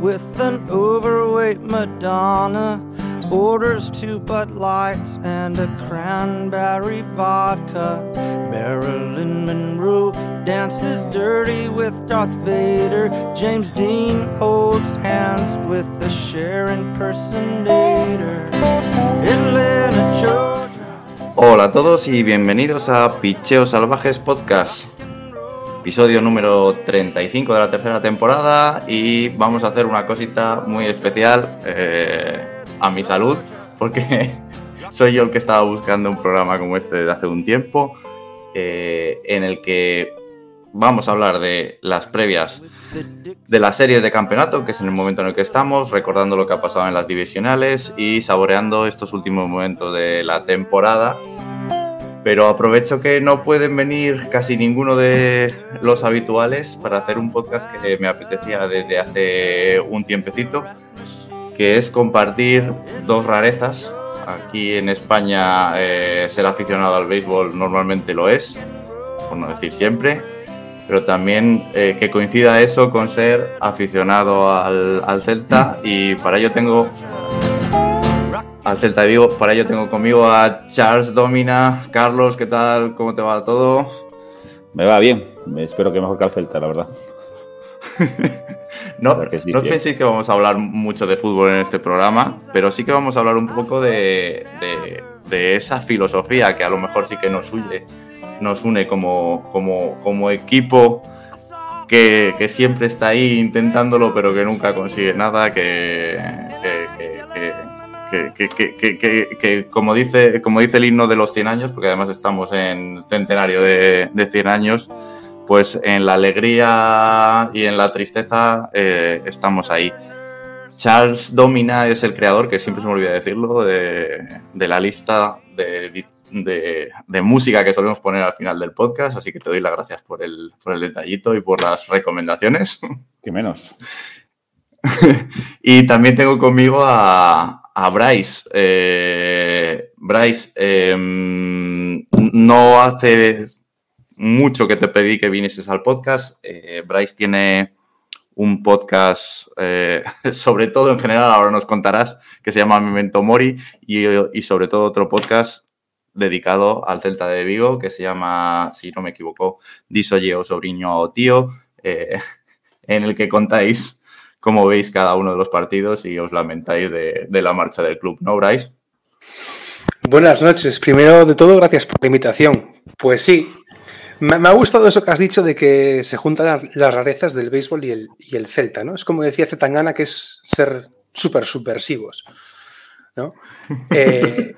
with an overweight Madonna. Orders two Bud Lights and a cranberry vodka. Marilyn Monroe dances dirty with Darth Vader. James Dean holds hands with the Cher impersonator. Atlanta, Georgia. Hola a todos y bienvenidos a Picheos Salvajes Podcast. Episodio número 35 de la tercera temporada y vamos a hacer una cosita muy especial eh, a mi salud porque soy yo el que estaba buscando un programa como este desde hace un tiempo eh, en el que vamos a hablar de las previas de las series de campeonato, que es en el momento en el que estamos, recordando lo que ha pasado en las divisionales y saboreando estos últimos momentos de la temporada. Pero aprovecho que no pueden venir casi ninguno de los habituales para hacer un podcast que me apetecía desde hace un tiempecito, que es compartir dos rarezas. Aquí en España eh, ser aficionado al béisbol normalmente lo es, por no decir siempre, pero también eh, que coincida eso con ser aficionado al, al Celta y para ello tengo al Celta de Vigo, para ello tengo conmigo a Charles Domina. Carlos, ¿qué tal? ¿Cómo te va todo? Me va bien, espero que mejor que al Celta, la verdad. no no sí, penséis que vamos a hablar mucho de fútbol en este programa, pero sí que vamos a hablar un poco de, de, de esa filosofía que a lo mejor sí que nos une, nos une como, como, como equipo que, que, siempre está ahí intentándolo, pero que nunca consigue nada, que, que, como, dice, como dice el himno de los 100 años, porque además estamos en centenario de, de 100 años, pues en la alegría y en la tristeza eh, estamos ahí. Charles Domina es el creador, que siempre se me olvida decirlo, de, de la lista de, de, de, música que solemos poner al final del podcast, así que te doy las gracias por el, por el detallito y por las recomendaciones. Que menos. y también tengo conmigo a, a Bryce. Eh, Bryce, eh, no hace mucho que te pedí que vinieses al podcast. Eh, Bryce tiene un podcast, eh, sobre todo en general, ahora nos contarás, que se llama Memento Mori y, y, sobre todo otro podcast dedicado al Celta de Vigo que se llama, si no me equivoco, Disoye o Sobriño o Tío, eh, en el que contáis cómo veis cada uno de los partidos y os lamentáis de, de la marcha del club, ¿no, Bryce? Buenas noches. Primero de todo, gracias por la invitación. Pues sí, me, me, ha gustado eso que has dicho de que se juntan las rarezas del béisbol y el, y el Celta, ¿no? Es como decía Zetangana, que es ser súper subversivos, ¿no? Eh,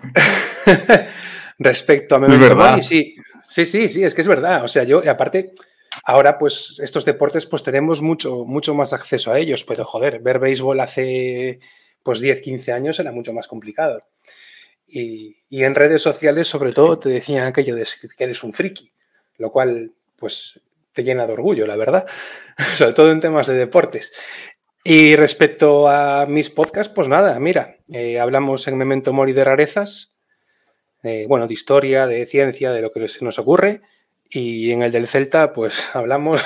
respecto a Memento Mori, sí, sí, sí, sí, es que es verdad. O sea, yo, aparte, ahora pues estos deportes pues tenemos mucho, mucho más acceso a ellos, pero joder, ver béisbol hace pues 10, 15 años era mucho más complicado. Y, en redes sociales, sobre todo, te decían aquello de que eres un friki lo cual pues te llena de orgullo, la verdad, sobre todo en temas de deportes. Y respecto a mis podcasts, pues nada, mira, eh, hablamos en Memento Mori de rarezas, eh, bueno, de historia, de ciencia, de lo que nos ocurre, y en el del Celta, pues hablamos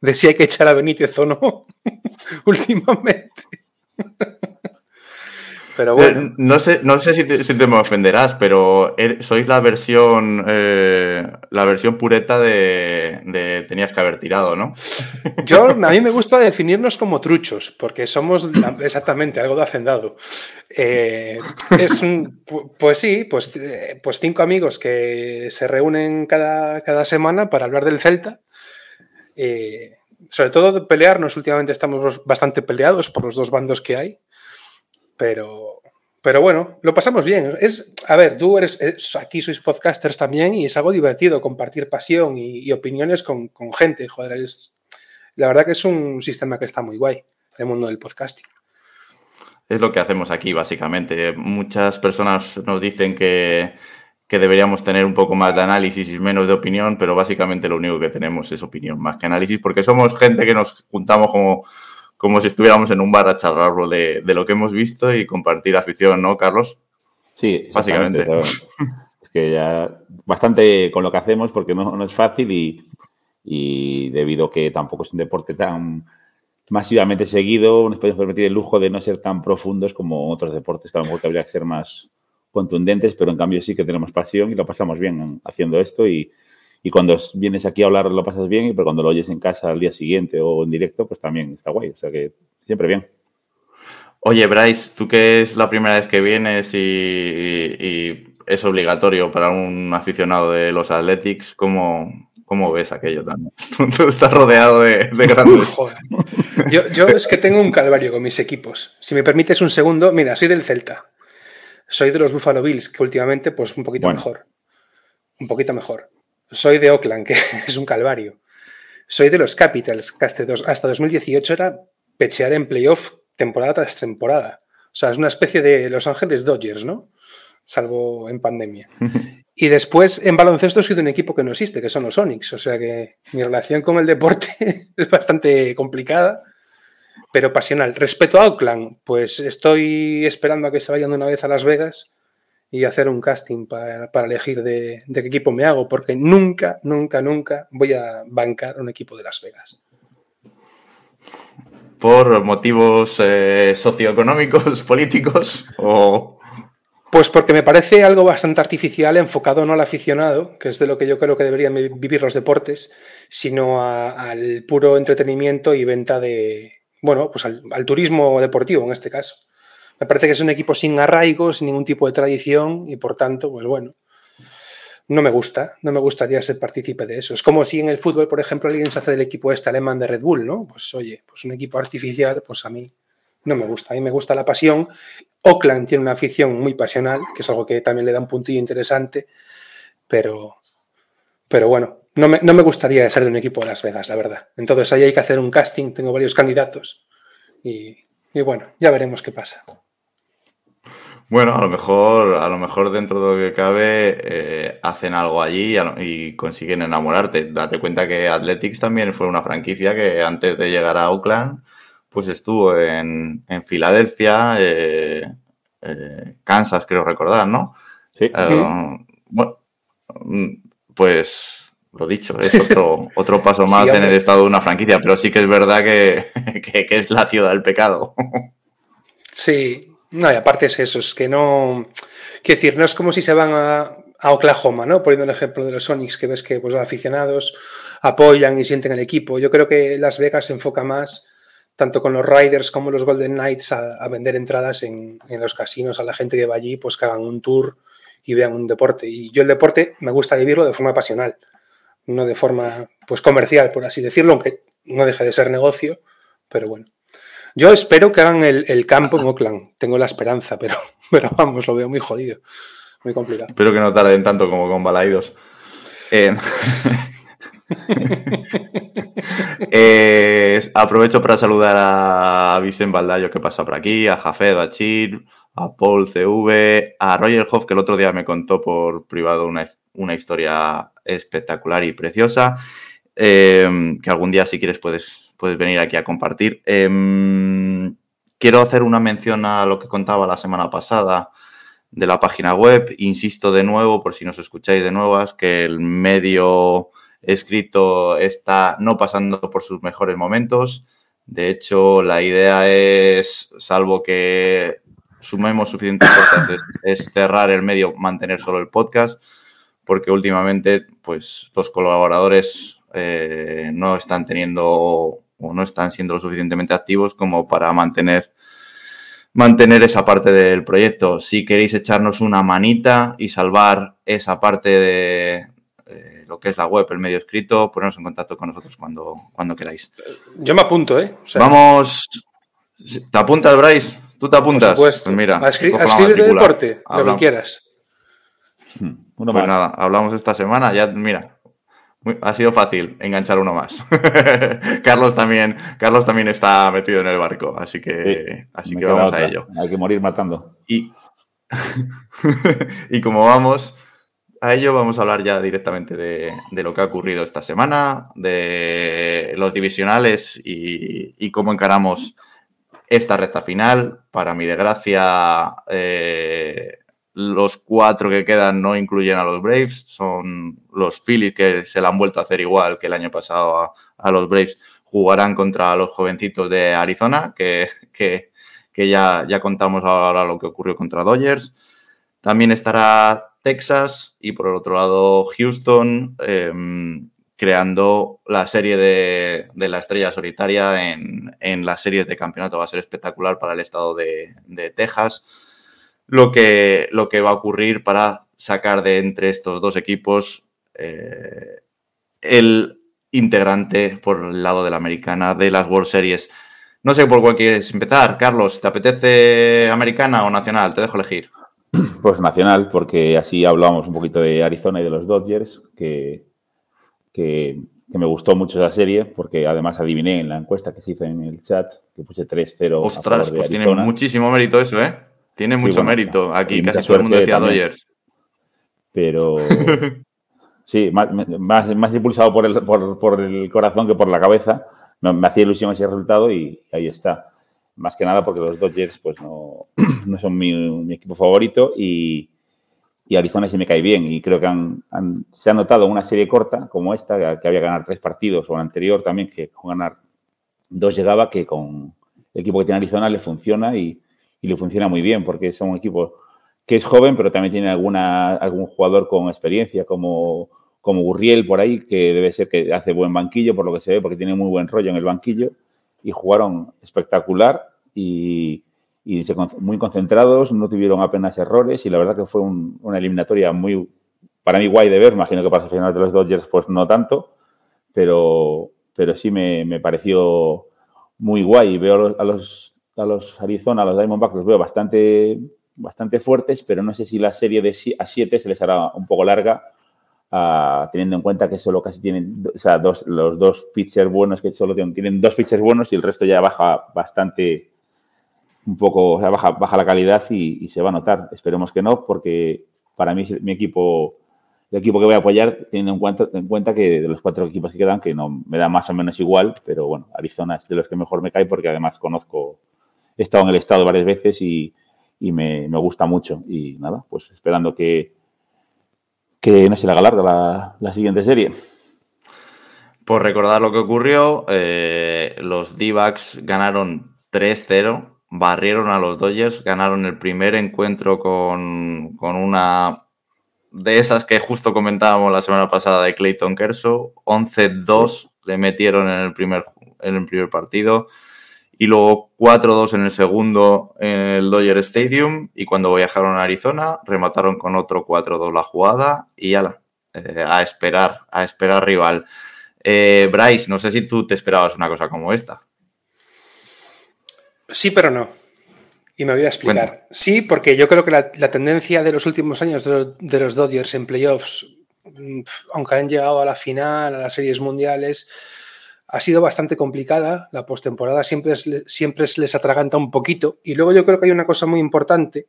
de, si hay que echar a Benítez o no últimamente. Pero bueno. No sé, no sé si, te, si te me ofenderás, pero sois la versión eh, la versión pureta de, de, tenías que haber tirado, ¿no? Yo, a mí me gusta definirnos como truchos, porque somos exactamente algo de hacendado. Eh, es un, pues sí, pues, pues cinco amigos que se reúnen cada, cada semana para hablar del Celta. Eh, sobre todo de pelearnos, últimamente estamos bastante peleados por los dos bandos que hay. Pero, pero bueno, lo pasamos bien. Es, a ver, tú eres, es, aquí sois podcasters también y es algo divertido compartir pasión y, opiniones con, con, gente. Joder, es, la verdad que es un sistema que está muy guay, el mundo del podcasting. Es lo que hacemos aquí, básicamente. Muchas personas nos dicen que, que deberíamos tener un poco más de análisis y menos de opinión, pero básicamente lo único que tenemos es opinión más que análisis, porque somos gente que nos juntamos como como si estuviéramos en un bar a charlarlo de, de, lo que hemos visto y compartir afición, ¿no, Carlos? Sí, básicamente. Es que ya bastante con lo que hacemos porque no, no es fácil y, y, debido a que tampoco es un deporte tan, masivamente seguido, nos podemos permitir el lujo de no ser tan profundos como otros deportes, que a lo mejor habría que ser más contundentes, pero en cambio sí que tenemos pasión y lo pasamos bien haciendo esto y, y cuando vienes aquí a hablar lo pasas bien, pero cuando lo oyes en casa al día siguiente o en directo, pues también está guay, o sea que siempre bien. Oye, Bryce, tú que es la primera vez que vienes y, es obligatorio para un aficionado de los Athletics, ¿cómo, cómo ves aquello también? Tú estás rodeado de, grandes. Joder. Yo, yo, es que tengo un calvario con mis equipos. Si me permites un segundo, mira, soy del Celta. Soy de los Buffalo Bills, que últimamente, pues un poquito mejor. Un poquito mejor. Soy de Oakland, que es un calvario. Soy de los Capitals, que hasta 2018 era pechear en playoff temporada tras temporada. O sea, es una especie de Los Ángeles Dodgers, ¿no? Salvo en pandemia. Y después en baloncesto soy de un equipo que no existe, que son los Sonics. O sea que mi relación con el deporte es bastante complicada, pero pasional. Respecto a Oakland, pues estoy esperando a que se vayan de una vez a Las Vegas y hacer un casting para, elegir de, de, qué equipo me hago, porque nunca, nunca, nunca voy a bancar un equipo de Las Vegas por motivos eh, socioeconómicos, políticos o... Pues porque me parece algo bastante artificial enfocado no al aficionado, que es de lo que yo creo que deberían vivir los deportes, sino al puro entretenimiento y venta de, bueno, pues al, al, turismo deportivo en este caso. Me parece que es un equipo sin arraigo, sin ningún tipo de tradición y por tanto, pues bueno, no me gusta, no me gustaría ser partícipe de eso. Es como si en el fútbol, por ejemplo, alguien se hace del equipo este alemán de Red Bull, ¿no? Pues oye, pues un equipo artificial, pues a mí no me gusta. A mí me gusta la pasión. Oakland tiene una afición muy pasional, que es algo que también le da un puntillo interesante, pero, pero bueno, no me, no me gustaría ser de un equipo de Las Vegas, la verdad. Entonces ahí hay que hacer un casting, tengo varios candidatos y, y bueno, ya veremos qué pasa. Bueno, a lo mejor, a lo mejor dentro de lo que cabe eh, hacen algo allí y, consiguen enamorarte. Date cuenta que Athletics también fue una franquicia que antes de llegar a Oakland, pues estuvo en, en Filadelfia, eh, eh, Kansas, creo recordar, ¿no? Sí. bueno, mm, pues lo dicho, es otro, otro paso más en el estado de una franquicia, pero sí que es verdad que, que, que es la ciudad del pecado. Sí, no, y aparte es eso, es que no. Quiero decir, no es como si se van a, Oklahoma, ¿no? Poniendo el ejemplo de los Sonics, que ves que pues, los aficionados apoyan y sienten el equipo. Yo creo que Las Vegas se enfoca más, tanto con los Riders como los Golden Knights, a, vender entradas en, los casinos a la gente que va allí, pues que hagan un tour y vean un deporte. Y yo el deporte me gusta vivirlo de forma pasional, no de forma pues comercial, por así decirlo, aunque no deje de ser negocio, pero bueno. Yo espero que hagan el, campo en Oakland. Tengo la esperanza, pero, pero vamos, lo veo muy jodido. Muy complicado. Espero que no tarden tanto como con Balaidos. Eh, eh, aprovecho para saludar a Vicente Baldayo que pasa por aquí, a Jafed, a Chir, a Paul CV, a Roger Hoff que el otro día me contó por privado una, una historia espectacular y preciosa. Eh, que algún día si quieres puedes puedes venir aquí a compartir. Em, quiero hacer una mención a lo que contaba la semana pasada de la página web. Insisto de nuevo, por si nos escucháis de nuevas, que el medio escrito está no pasando por sus mejores momentos. De hecho, la idea es, salvo que sumemos suficientes cosas, es, cerrar el medio, mantener solo el podcast, porque últimamente, pues, los colaboradores eh, no están teniendo o no están siendo lo suficientemente activos como para mantener, mantener esa parte del proyecto. Si queréis echarnos una manita y salvar esa parte de lo que es la web, el medio escrito, ponernos en contacto con nosotros cuando, cuando queráis. Yo me apunto, ¿eh? Vamos. ¿Te apuntas, Bryce? ¿Tú te apuntas? Por supuesto. Pues mira, a, escribir de deporte, lo que quieras. Hmm, pues nada, hablamos esta semana. Ya, mira, ha sido fácil enganchar uno más. Carlos también, Carlos también está metido en el barco, así que, así que vamos a ello. Hay que morir matando. Y, y como vamos a ello, vamos a hablar ya directamente de, lo que ha ocurrido esta semana, de los divisionales y, y cómo encaramos esta recta final. Para mi desgracia, eh, los cuatro que quedan no incluyen a los Braves, son los Phillies que se la han vuelto a hacer igual que el año pasado a, los Braves jugarán contra los jovencitos de Arizona, que, que, ya, ya contamos ahora lo que ocurrió contra Dodgers. También estará Texas y por el otro lado Houston em, creando la serie de, la estrella solitaria en, en, las series de campeonato. Va a ser espectacular para el estado de, Texas lo que, lo que va a ocurrir para sacar de entre estos dos equipos eh, el integrante por el lado de la americana de las World Series. No sé por cuál quieres empezar, Carlos. ¿Te apetece americana o nacional? Te dejo elegir. Pues nacional, porque así hablamos un poquito de Arizona y de los Dodgers, que, que, me gustó mucho esa serie, porque además adiviné en la encuesta que se hizo en el chat, que puse 3-0. Ostras, pues tiene muchísimo mérito eso, ¿eh? Tiene mucho mérito aquí, casi todo el mundo decía Dodgers. Pero sí, más, más, impulsado por el, por, el, corazón que por la cabeza. Me, hacía ilusión ese resultado y ahí está. Más que nada porque los Dodgers pues no, no son mi, equipo favorito y, Arizona sí me cae bien. Y creo que se ha notado una serie corta como esta, que, había que ganar tres partidos, o la anterior también, que con ganar dos llegaba, que con el equipo que tiene Arizona le funciona y, y le funciona muy bien, porque son un equipo que es joven, pero también tiene alguna, algún jugador con experiencia, como, como Gurriel por ahí, que debe ser que hace buen banquillo, por lo que se ve, porque tiene muy buen rollo en el banquillo, y jugaron espectacular y, muy concentrados, no tuvieron apenas errores, y la verdad que fue una eliminatoria muy, para mí, guay de ver, imagino que para el final de los Dodgers, pues no tanto, pero, pero sí me, me pareció muy guay. Veo a los, a los Arizona, a los Diamondbacks, los veo bastante bastante fuertes, pero no sé si la serie de a 7 se les hará un poco larga, uh, teniendo en cuenta que solo casi tienen, o sea, los dos pitchers buenos que solo tienen, dos pitchers buenos y el resto ya baja bastante, un poco, o sea, baja, baja la calidad y, se va a notar. Esperemos que no, porque para mí mi equipo, el equipo que voy a apoyar, teniendo en cuenta, en cuenta que de los cuatro equipos que quedan, que no me da más o menos igual, pero bueno, Arizona es de los que mejor me cae porque además conozco, he estado en el estado varias veces y me, gusta mucho. Y nada, pues esperando que, que no se le haga larga la, siguiente serie. Por recordar lo que ocurrió, eh, los d ganaron 3-0, barrieron a los Dodgers, ganaron el primer encuentro con, una de esas que justo comentábamos la semana pasada de Clayton Kershaw, 11-2 le metieron en el primer, en el primer partido y luego 4-2 en el segundo en el Dodger Stadium y cuando viajaron a Arizona remataron con otro 4-2 la jugada y ala, eh, a esperar, a esperar rival. Eh, Bryce, no sé si tú te esperabas una cosa como esta. Sí, pero no. Y me voy a explicar. Sí, porque yo creo que la, tendencia de los últimos años de, de los Dodgers en playoffs, mm, aunque han llegado a la final, a las series mundiales, ha sido bastante complicada. La postemporada siempre, siempre les atraganta un poquito. Y luego yo creo que hay una cosa muy importante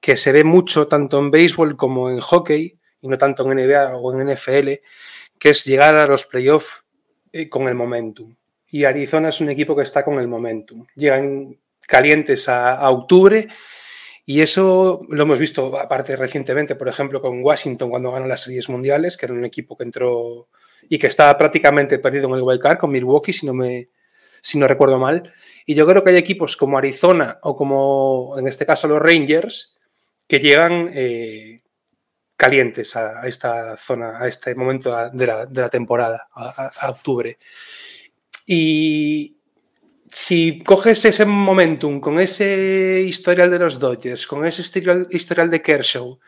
que se ve mucho tanto en béisbol como en hockey, y no tanto en NBA o en NFL, que es llegar a los playoffs eh, con el momentum. Y Arizona es un equipo que está con el momentum. Llegan calientes a, octubre y eso lo hemos visto aparte recientemente, por ejemplo, con Washington cuando ganan las series mundiales, que era un equipo que entró y que está prácticamente perdido en el wild card con Milwaukee, si no, me, si no recuerdo mal. Y yo creo que hay equipos como Arizona o como en este caso los Rangers que llegan eh, calientes a, esta zona, a este momento de la, temporada, a, octubre. Y si coges ese momentum con ese historial de los Dodgers, con ese historial, historial de Kershaw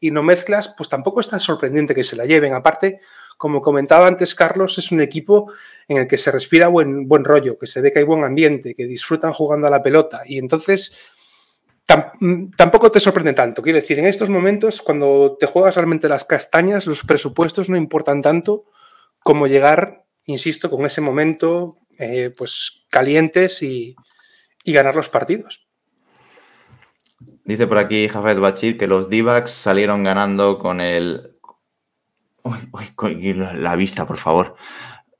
y no mezclas, pues tampoco es tan sorprendente que se la lleven. Aparte, como comentaba antes Carlos, es un equipo en el que se respira buen, buen rollo, que se ve que hay buen ambiente, que disfrutan jugando a la pelota. Y entonces tampoco te sorprende tanto. Quiero decir, en estos momentos, cuando te juegas realmente las castañas, los presupuestos no importan tanto como llegar, insisto, con ese momento eh, pues calientes y, ganar los partidos. Dice por aquí Jafet Bachir que los d salieron ganando con el Uy, la vista, por favor.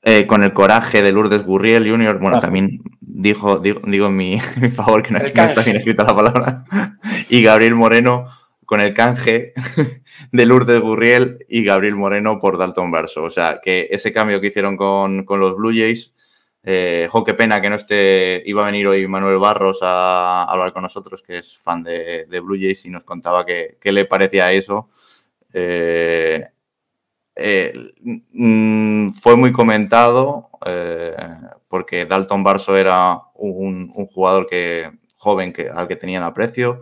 Eh, con el coraje de Lourdes Gurriel Jr. Bueno, ah. también dijo, digo, mi, favor que no, está bien escrita la palabra. y Gabriel Moreno con el canje de Lourdes Gurriel y Gabriel Moreno por Dalton Verso. O sea, que ese cambio que hicieron con, los Blue Jays Eh, jo, qué pena que no esté. Iba a venir hoy Manuel Barros a, hablar con nosotros, que es fan de, Blue Jays, y nos contaba qué le parecía eso. Eh, eh, mm, fue muy comentado eh, porque Dalton Barso era un, jugador que, joven que, al que tenían aprecio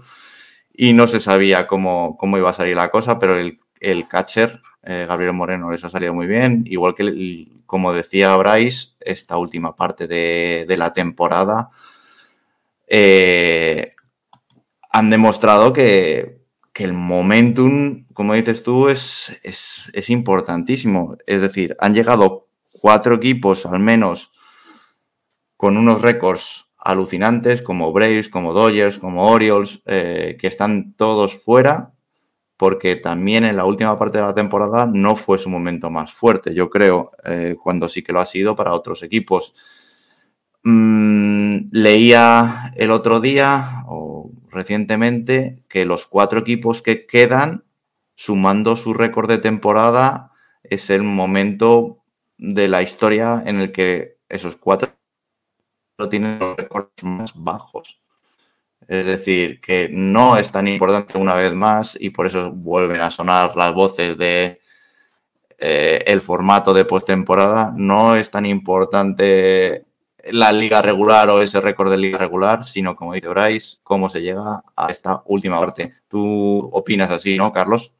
y no se sabía cómo, cómo iba a salir la cosa, pero el, catcher, Gabriel Moreno, les ha salido muy bien, igual que, como decía Bryce, esta última parte de la temporada han demostrado que que el momentum, como dices tú, es, es, importantísimo. Es decir, han llegado cuatro equipos al menos con unos récords alucinantes como Braves, como Dodgers, como Orioles, eh, que están todos fuera porque también en la última parte de la temporada no fue su momento más fuerte, yo creo, eh, cuando sí que lo ha sido para otros equipos. Mm, leía el otro día, recientemente que los cuatro equipos que quedan, sumando su récord de temporada, es el momento de la historia en el que esos cuatro tienen los récords más bajos. Es decir, que no es tan importante una vez más y por eso vuelven a sonar las voces de eh, el formato de postemporada. No es tan importante la liga regular o ese récord de liga regular, sino como dice Bryce, cómo se llega a esta última parte. ¿Tú opinas así, no, Carlos?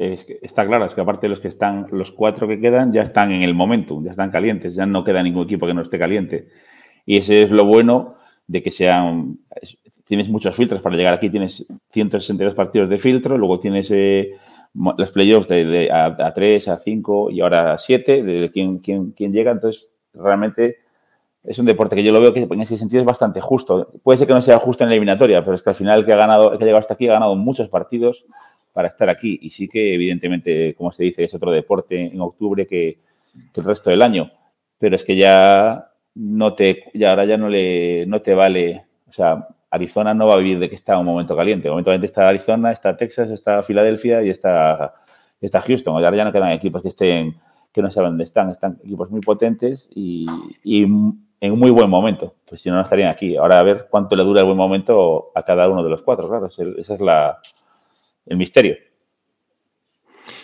está claro, es que aparte de los que están, los cuatro que quedan ya están en el momento, ya están calientes, ya no queda ningún equipo que no esté caliente. Y ese es lo bueno de que sean, tienes muchos filtros para llegar aquí, tienes 162 partidos de filtro, luego tienes eh, los playoffs de, a, 3, a 5 y ahora a 7, de quién, quién, quién llega, entonces realmente es un deporte que yo lo veo que en ese sentido es bastante justo. Puede ser que no sea justo en la eliminatoria, pero es que al final que ha ganado, que ha llegado hasta aquí ha ganado muchos partidos para estar aquí. Y sí que, evidentemente, como se dice, es otro deporte en octubre que, el resto del año. Pero es que ya no te, ya ahora ya no le, no te vale. O sea, Arizona no va a vivir de que está un momento caliente. En un momento caliente está Arizona, está Texas, está Filadelfia y está, está Houston. Ahora ya no quedan equipos que estén, que no saben dónde están. Están equipos muy potentes y en un muy buen momento, pues si no, no estarían aquí. Ahora a ver cuánto le dura el buen momento a cada uno de los cuatro, claro, ese es la, el misterio.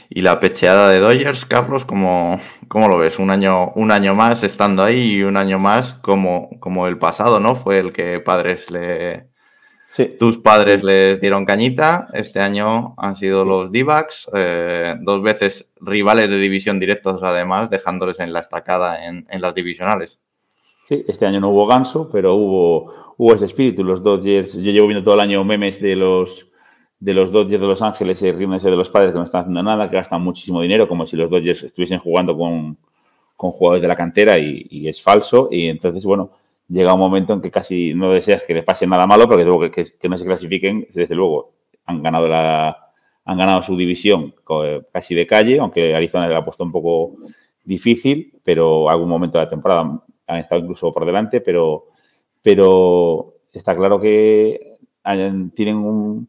Y la pecheada de Dodgers, Carlos, ¿cómo, cómo lo ves? Un año, un año más estando ahí y un año más como, como el pasado, ¿no? Fue el que padres le... Tus padres les dieron cañita, este año han sido los d eh, dos veces rivales de división directos además, dejándoles en la estacada en, en las divisionales. Sí, este año no hubo ganso, pero hubo, hubo ese espíritu. Los Dodgers, yo llevo viendo todo el año memes de los de los Dodgers de Los Ángeles y riéndose de los padres que no están haciendo nada, que gastan muchísimo dinero, como si los Dodgers estuviesen jugando con, jugadores de la cantera y, es falso. Y entonces, bueno, llega un momento en que casi no deseas que les pase nada malo, porque luego que, que, no se clasifiquen, desde luego, han ganado la han ganado su división casi de calle, aunque Arizona le ha puesto un poco difícil, pero algún momento de la temporada han estado incluso por delante, pero, pero está claro que tienen un,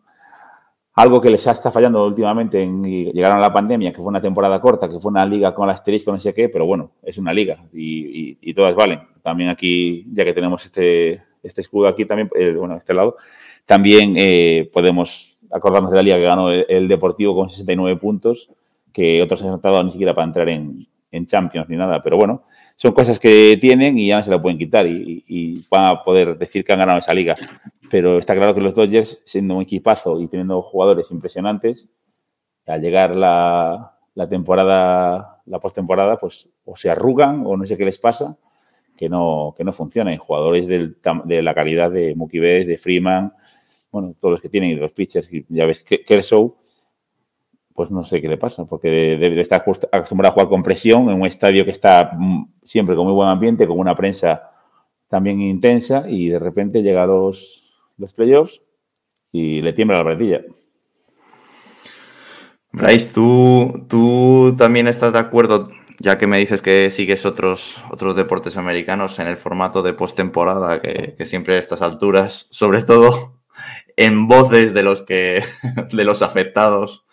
algo que les está fallando últimamente. En, llegaron a la pandemia, que fue una temporada corta, que fue una liga con el asterisco, no sé qué, pero bueno, es una liga y, todas valen. También aquí, ya que tenemos este, este escudo aquí también, eh, bueno, este lado, también eh, podemos acordarnos de la liga que ganó el, Deportivo con 69 puntos, que otros han estado ni siquiera para entrar en, en Champions ni nada, pero bueno, son cosas que tienen y ya no se la pueden quitar y, van a poder decir que han ganado esa liga. Pero está claro que los Dodgers, siendo un equipazo y teniendo jugadores impresionantes, al llegar la, temporada, la postemporada, pues o se arrugan o no sé qué les pasa, que no, que no funcionan. Jugadores de la calidad de Mookie Betts, de Freeman, bueno, todos los que tienen, los pitchers, ya ves, Kershaw, pues no sé qué le pasa, porque debe estar acostumbrado a jugar con presión en un estadio que está mm, siempre con muy buen ambiente, con una prensa también intensa, y de repente llega a los, playoffs y le tiembla la bretilla. Bryce, ¿tú, tú también estás de acuerdo, ya que me dices que sigues otros, otros deportes americanos en el formato de postemporada, que, que siempre a estas alturas, sobre todo en voces de los que de los afectados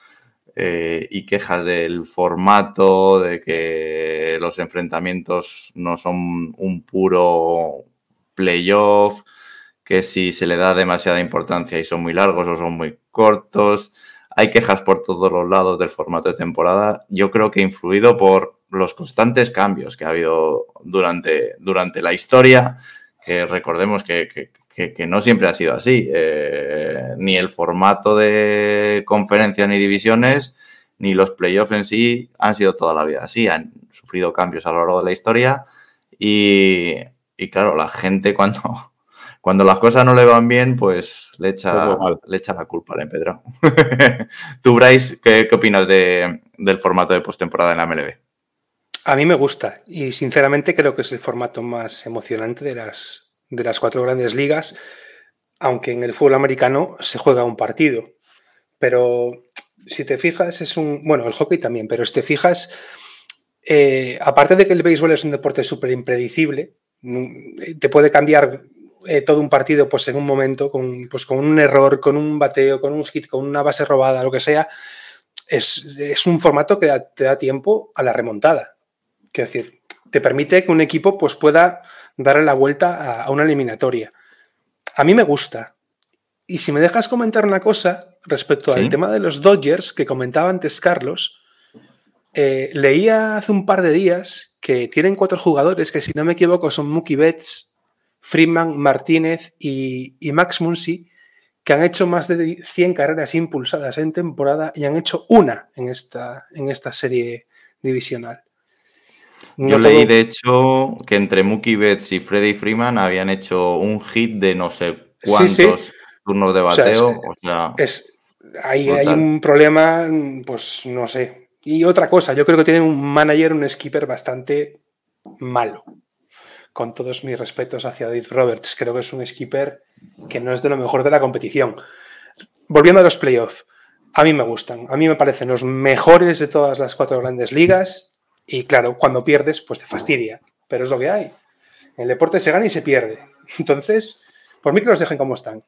eh, y quejas del formato, de que los enfrentamientos no son un puro playoff, que si se le da demasiada importancia y son muy largos o son muy cortos. Hay quejas por todos los lados del formato de temporada. Yo creo que influido por los constantes cambios que ha habido durante, durante la historia, que recordemos que, no siempre ha sido así. Eh, ni el formato de conferencias ni divisiones, ni los playoffs en sí han sido toda la vida así. Han sufrido cambios a lo largo de la historia y, y claro, la gente cuando cuando las cosas no le van bien, pues le echa, le echa la culpa al empedrado. Tú, Bryce, ¿qué, opinas del formato de postemporada en la MLB? A mí me gusta y sinceramente creo que es el formato más emocionante de las, de las cuatro grandes ligas, aunque en el fútbol americano se juega un partido. Pero si te fijas, es un. Bueno, el hockey también, pero si te fijas, eh, aparte de que el béisbol es un deporte súper impredecible, mm, te puede cambiar eh, todo un partido pues en un momento, con, pues, con un error, con un bateo, con un hit, con una base robada, lo que sea, es, un formato que te da tiempo a la remontada. Quiero decir, te permite que un equipo pues, pueda darle la vuelta a, una eliminatoria. A mí me gusta. Y si me dejas comentar una cosa respecto al tema de los Dodgers que comentaba antes Carlos, eh, leía hace un par de días que tienen cuatro jugadores que, si no me equivoco, son Mookie Betts, Freeman, Martínez y, Max Muncy, que han hecho más de 100 carreras impulsadas en temporada y han hecho una en esta, en esta serie divisional. Yo leí, de hecho, que entre Mookie Betts y Freddy Freeman habían hecho un hit de no sé cuántos turnos de bateo. es, hay, hay, un problema, pues no sé. Y otra cosa, yo creo que tienen un manager, un skipper bastante malo con todos mis respetos hacia Dave Roberts. Creo que es un skipper que no es de lo mejor de la competición. Volviendo a los playoffs, a mí me gustan. A mí me parecen los mejores de todas las cuatro grandes ligas. Y claro, cuando pierdes, pues te fastidia. Pero es lo que hay. En el deporte se gana y se pierde. Entonces, por mí que los dejen como están.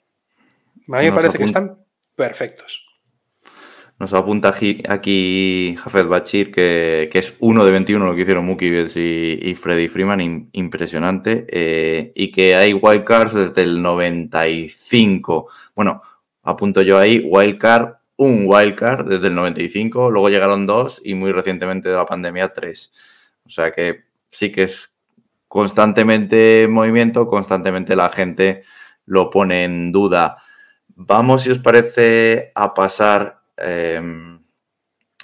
A mí me parece que están perfectos. Nos apunta aquí Jafet Bachir que, es uno de 21 lo que hicieron Mookie Betts y, Freddy Freeman, impresionante, eh, y que hay wildcards desde el 95. Bueno, apunto yo ahí, wildcard, un wildcard desde el 95, luego llegaron dos y muy recientemente de la pandemia tres. O sea que sí que es constantemente movimiento, constantemente la gente lo pone en duda. Vamos, si os parece, a pasar Em,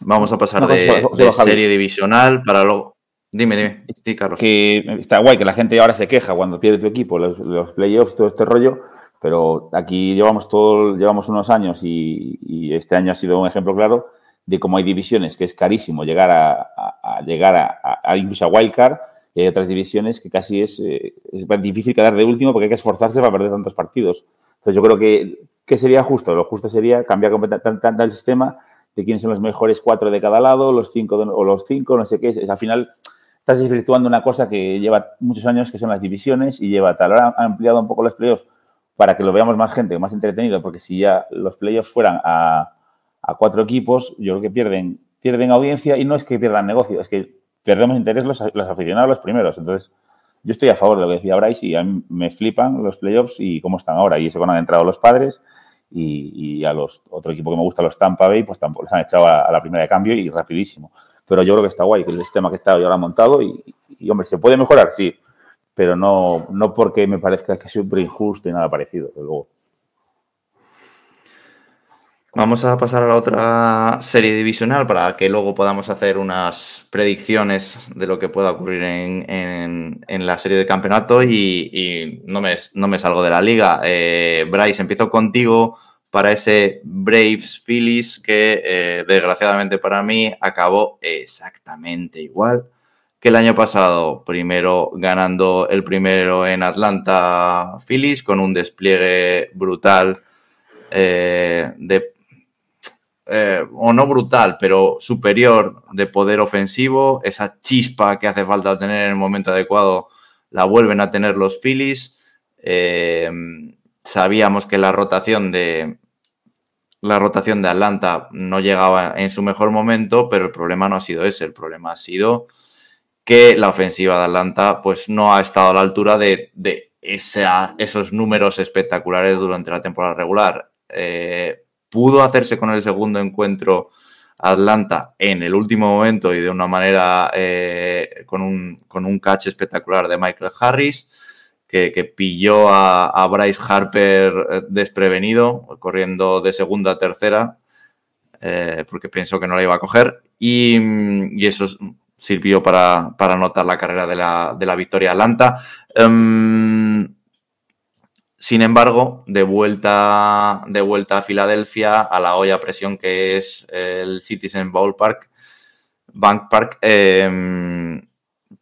vamos a pasar de, serie divisional para luego. Dime, dime, Carlos. Que está guay que la gente ahora se queja cuando pierde tu equipo, los, playoffs, todo este rollo, pero aquí llevamos todo, llevamos unos años y, este año ha sido un ejemplo claro de cómo hay divisiones que es carísimo llegar a, llegar a, incluso a wildcard y hay otras divisiones que casi es, eh, es difícil quedar de último porque hay que esforzarse para perder tantos partidos. Entonces yo creo que ¿Qué sería justo? Lo justo sería cambiar completamente el sistema de quiénes son los mejores cuatro de cada lado, los cinco o los cinco, no sé qué. Es, al final estás desvirtuando una cosa que lleva muchos años, que son las divisiones, y lleva tal. Ahora ha ampliado un poco los playoffs para que lo veamos más gente, más entretenido, porque si ya los playoffs fueran a, cuatro equipos, yo creo que pierden, pierden audiencia y no es que pierdan negocio, es que perdemos interés los, los aficionados los primeros. Entonces, yo estoy a favor de lo que decía Bryce y a mí me flipan los playoffs y cómo están ahora. Y se van han entrado los padres y, a los otro equipo que me gusta, los Tampa Bay, pues tampoco les han echado a, la primera de cambio y rapidísimo. Pero yo creo que está guay, que el sistema que está ahora montado y, hombre, se puede mejorar, sí, pero no, no porque me parezca que es súper injusto y nada parecido, luego. Vamos a pasar a la otra serie divisional para que luego podamos hacer unas predicciones de lo que pueda ocurrir en, la serie de campeonato y, no, me, no, me, salgo de la liga. Eh, Bryce, empiezo contigo para ese Braves Phillies que eh, desgraciadamente para mí acabó exactamente igual que el año pasado. Primero ganando el primero en Atlanta Phillies con un despliegue brutal eh, de eh, o no brutal, pero superior de poder ofensivo, esa chispa que hace falta tener en el momento adecuado, la vuelven a tener los Phillies. Eh, sabíamos que la rotación de, la rotación de Atlanta no llegaba en su mejor momento, pero el problema no ha sido ese, el problema ha sido que la ofensiva de Atlanta pues no ha estado a la altura de, de esos números espectaculares durante la temporada regular. Eh, pudo hacerse con el segundo encuentro Atlanta en el último momento y de una manera eh, con, un, con, un, catch espectacular de Michael Harris, que, pilló a, Bryce Harper eh, desprevenido, corriendo de segunda a tercera, porque pensó que no la iba a coger. Y, y eso sirvió para, para, anotar la carrera de la, de la victoria Atlanta. Um, sin embargo, de vuelta, de vuelta a Filadelfia, a la olla presión que es el Citizen Ballpark, Bank Park, eh,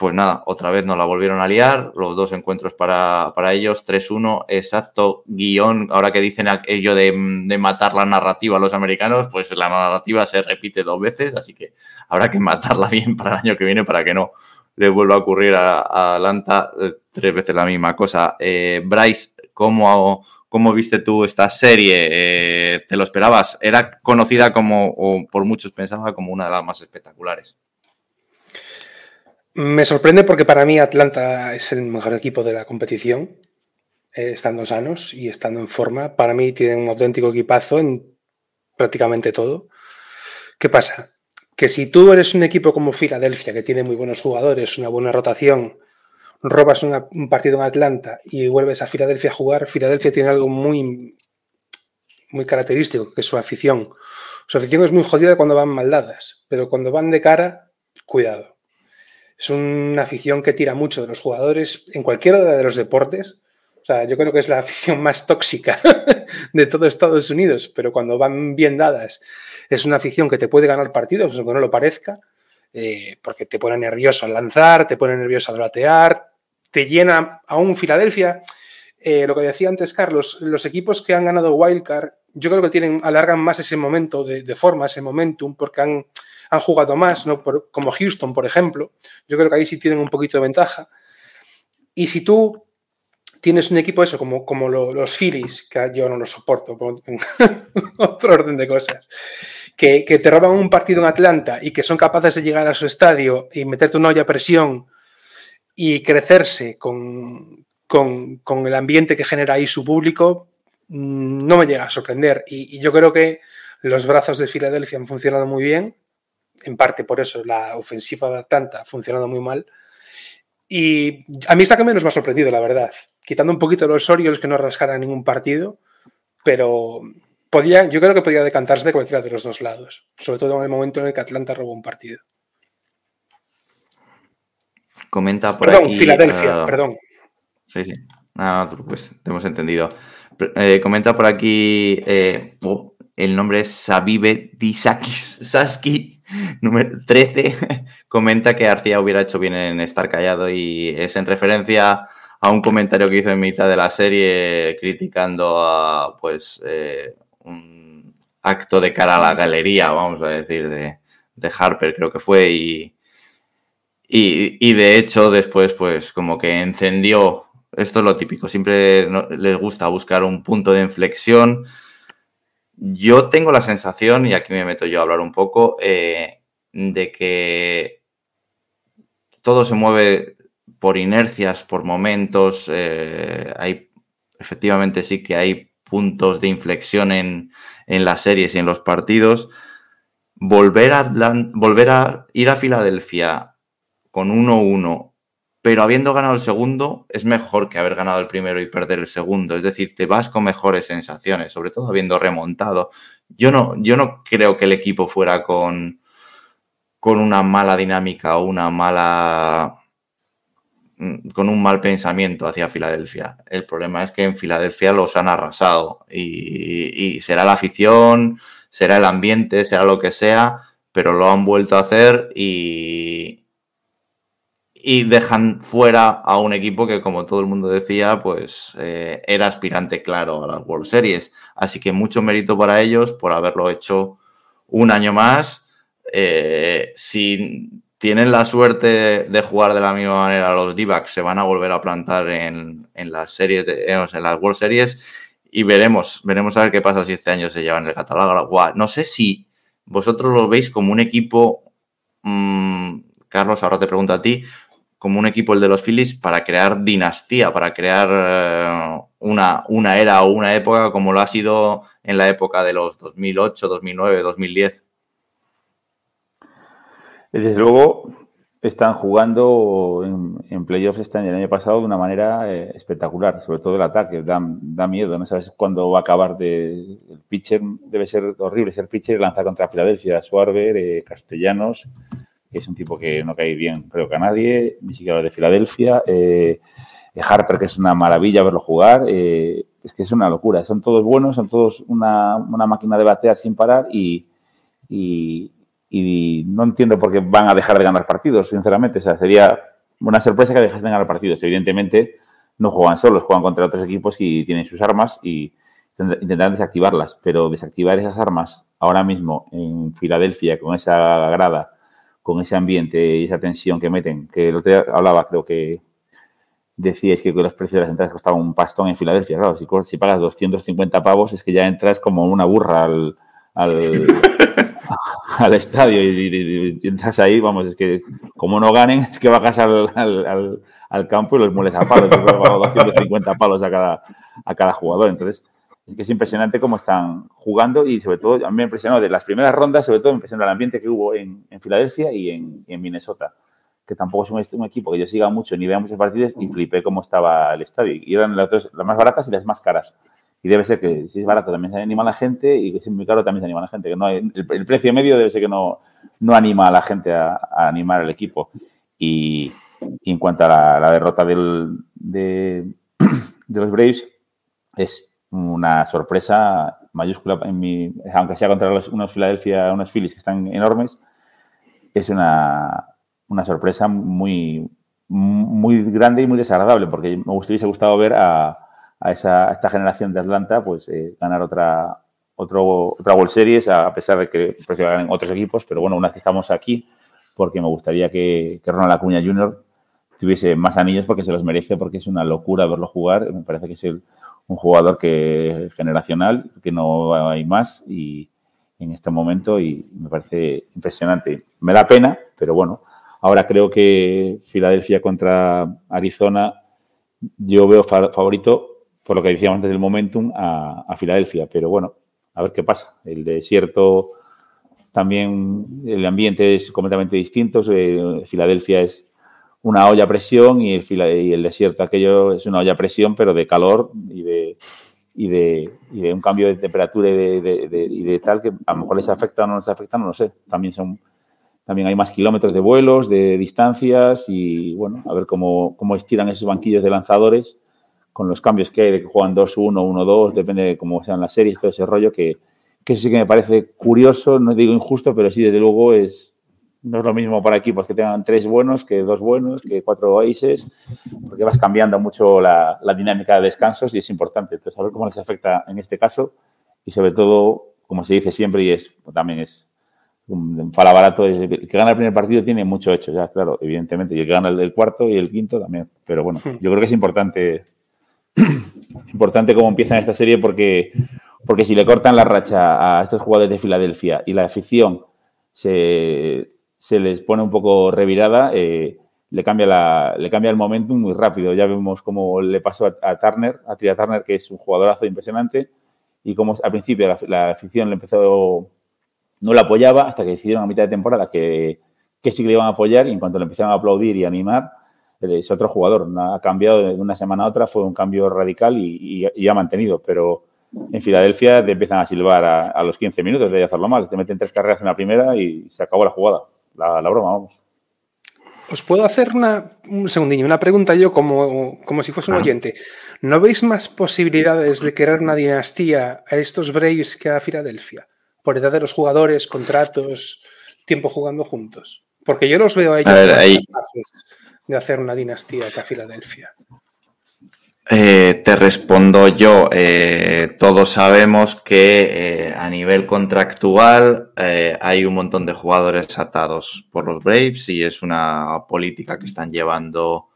pues nada, otra vez nos la volvieron a liar, los dos encuentros para, para ellos, 3-1, exacto, guion, ahora que dicen aquello de, de, matar la narrativa a los americanos, pues la narrativa se repite dos veces, así que habrá que matarla bien para el año que viene para que no le vuelva a ocurrir a, a Atlanta eh, tres veces la misma cosa. Eh, Bryce ¿Cómo, cómo viste tú esta serie? Eh, ¿Te lo esperabas? Era conocida como, o por muchos pensaba, como una de las más espectaculares. Me sorprende porque para mí Atlanta es el mejor equipo de la competición, eh, estando sanos y estando en forma. Para mí tienen un auténtico equipazo en prácticamente todo. ¿Qué pasa? Que si tú eres un equipo como Filadelfia, que tiene muy buenos jugadores, una buena rotación, robas una, un partido en Atlanta y vuelves a Filadelfia a jugar, Filadelfia tiene algo muy, muy característico, que es su afición. Su afición es muy jodida cuando van mal dadas, pero cuando van de cara, cuidado. Es una afición que tira mucho de los jugadores en cualquiera de los deportes. O sea, yo creo que es la afición más tóxica de todo Estados Unidos, pero cuando van bien dadas, es una afición que te puede ganar partidos, aunque no lo parezca, eh, porque te pone nervioso al lanzar, te pone nervioso al batear, te llena aún Filadelfia. Eh, lo que decía antes Carlos, los equipos que han ganado Wildcard, yo creo que tienen, alargan más ese momento de, de forma, ese momentum, porque han, han jugado más, ¿no? Por, como Houston, por ejemplo. Yo creo que ahí sí tienen un poquito de ventaja. Y si tú tienes un equipo eso, como, como lo, los Phillies, que yo no lo soporto, otro orden de cosas, que, que, te roban un partido en Atlanta y que son capaces de llegar a su estadio y meterte una olla a presión y crecerse con, con, con, el ambiente que genera ahí su público, mm, no me llega a sorprender. Y, y, yo creo que los brazos de Filadelfia han funcionado muy bien, en parte por eso la ofensiva de Atlanta ha funcionado muy mal. Y a mí esta que menos me ha sorprendido, la verdad. Quitando un poquito los Orioles que no rascaran ningún partido, pero podía, yo creo que podía decantarse de cualquiera de los dos lados, sobre todo en el momento en el que Atlanta robó un partido. Comenta por perdón, aquí. Filadelfia, uh, perdón. Sí, sí. No, no, pues te hemos entendido. Eh, comenta por aquí. Eh, oh, el nombre es Sabibe Disakis Saski, número 13. comenta que Arcía hubiera hecho bien en estar callado y es en referencia a un comentario que hizo en mitad de la serie criticando a pues eh, un acto de cara a la galería, vamos a decir, de, de Harper, creo que fue, y, y, y, de hecho, después, pues, como que encendió. Esto es lo típico, siempre les gusta buscar un punto de inflexión. Yo tengo la sensación, y aquí me meto yo a hablar un poco, eh, de que todo se mueve por inercias, por momentos. Eh, hay, efectivamente, sí que hay puntos de inflexión en, en las series y en los partidos. Volver a, volver a ir a Filadelfia con 1-1, pero habiendo ganado el segundo, es mejor que haber ganado el primero y perder el segundo. Es decir, te vas con mejores sensaciones, sobre todo habiendo remontado. Yo no, yo no creo que el equipo fuera con, con una mala dinámica o una mala mm, con un mal pensamiento hacia Filadelfia. El problema es que en Filadelfia los han arrasado y, y será la afición, será el ambiente, será lo que sea, pero lo han vuelto a hacer y, y dejan fuera a un equipo que, como todo el mundo decía, pues eh, era aspirante claro a las World Series. Así que mucho mérito para ellos por haberlo hecho un año más. Eh, si tienen la suerte de jugar de la misma manera los d se van a volver a plantar en, en las series, de, en las World Series. y veremos, veremos a ver qué pasa si este año se lleva en el catálogo. no sé si vosotros lo veis como un equipo, mm, Carlos, ahora te pregunto a ti, como un equipo el de los Phillies para crear dinastía, para crear eh, una, una era o una época como lo ha sido en la época de los 2008, 2009, 2010. Desde luego, están jugando en, playoffs este año, el año pasado de una manera eh, espectacular, sobre todo el ataque, da, da, miedo, no sabes cuándo va a acabar de, el pitcher, debe ser horrible ser pitcher y lanzar contra Filadelfia, Schwarber, eh, Castellanos, es un tipo que no cae bien creo que a nadie, ni siquiera de Filadelfia, eh, Harper que es una maravilla verlo jugar, es que es una locura, son todos buenos, son todos una, una máquina de batear sin parar y, y y no entiendo por qué van a dejar de ganar partidos, sinceramente. O sea, sería una sorpresa que dejasen de ganar partidos. Evidentemente, no juegan solos, juegan contra otros equipos y tienen sus armas y intentarán desactivarlas. Pero desactivar esas armas ahora mismo en Filadelfia, con esa grada, con ese ambiente y esa tensión que meten, que el otro día hablaba, creo que decíais que los precios de las entradas costaban un pastón en Filadelfia. Claro, si, si pagas 250 pavos es que ya entras como una burra al, al estadio y, entras ahí, vamos, es que como no ganen, es que bajas al, al, al campo y los mueles a palos. 250 palos a cada, a cada jugador. Entonces, es que es impresionante cómo están jugando y sobre todo, a mí me impresionó de las primeras rondas, sobre todo me impresionó el ambiente que hubo en, en Filadelfia y en, en, Minnesota, que tampoco es un, equipo que yo siga mucho ni vea muchos partidos y flipé cómo estaba el estadio. Y eran las, las más baratas y las más caras. Y debe ser que si es barato también se anima a la gente y que si es muy caro también se anima a la gente. Que no hay, el, precio medio debe ser que no, no anima a la gente a, animar al equipo. Y, en cuanto a la, derrota del, de, de, los Braves, es una sorpresa mayúscula, en mi, aunque sea contra los, unos Philadelphia, unos Phillies que están enormes, es una, una sorpresa muy, muy grande y muy desagradable, porque me hubiese gustado ver a, a, esa, esta generación de Atlanta, pues eh, ganar otra, otro, otra World Series, a, pesar de que ganen otros equipos. Pero bueno, una vez que estamos aquí, porque me gustaría que, que Ronald Acuña Jr. tuviese más anillos porque se los merece, porque es una locura verlo jugar. Me parece que es un jugador que generacional, que no hay más y en este momento y me parece impresionante. Me da pena, pero bueno, ahora creo que Filadelfia contra Arizona yo veo favorito por lo que decíamos antes del momentum, a, Filadelfia. Pero bueno, a ver qué pasa. El desierto también, el ambiente es completamente distinto. Eh, Filadelfia es una olla a presión y el, desierto aquello es una olla a presión, pero de calor y de, y de, un cambio de temperatura y de, tal que a lo mejor les afecta o no les afecta, no lo sé. También son también hay más kilómetros de vuelos, de distancias y bueno, a ver cómo, cómo estiran esos banquillos de lanzadores con los cambios que hay, de que juegan 2-1, 1-2, depende de cómo sean las series, todo ese rollo, que, que sí que me parece curioso, no digo injusto, pero sí, desde luego, es no es lo mismo para equipos que tengan tres buenos, que dos buenos, que cuatro aces, porque vas cambiando mucho la, la dinámica de descansos y es importante. Entonces, a ver cómo les afecta en este caso y sobre todo, como se dice siempre, y es también es un fala barato, el que gana el primer partido tiene mucho hecho, ya, claro, evidentemente, y el que gana el del cuarto y el quinto también. Pero bueno, yo creo que es importante importante cómo empiezan esta serie porque, porque si le cortan la racha a estos jugadores de Filadelfia y la afición se, les pone un poco revirada, eh, le, cambia la, le cambia el momentum muy rápido. Ya vemos cómo le pasó a, Turner, a Tria Turner, que es un jugadorazo impresionante, y cómo al principio la, afición le empezó, no la apoyaba hasta que decidieron a mitad de temporada que, que sí que le iban a apoyar y en cuanto le empezaron a aplaudir y animar, es otro jugador. Ha cambiado de una semana a otra, fue un cambio radical y, ha mantenido. Pero en Filadelfia te empiezan a silbar a, los 15 minutos de hacerlo mal. Te meten tres carreras en la primera y se acabó la jugada. La, broma, vamos. Os puedo hacer una, un segundillo, una pregunta yo como, como si fuese un oyente. ¿No veis más posibilidades de crear una dinastía a estos Braves que a Filadelfia? Por edad de los jugadores, contratos, tiempo jugando juntos. Porque yo los veo a ellos de hacer una dinastía acá a Filadelfia? Eh, te respondo yo. Eh, todos sabemos que eh, a nivel contractual hay un montón de jugadores atados por los Braves y es una política que están llevando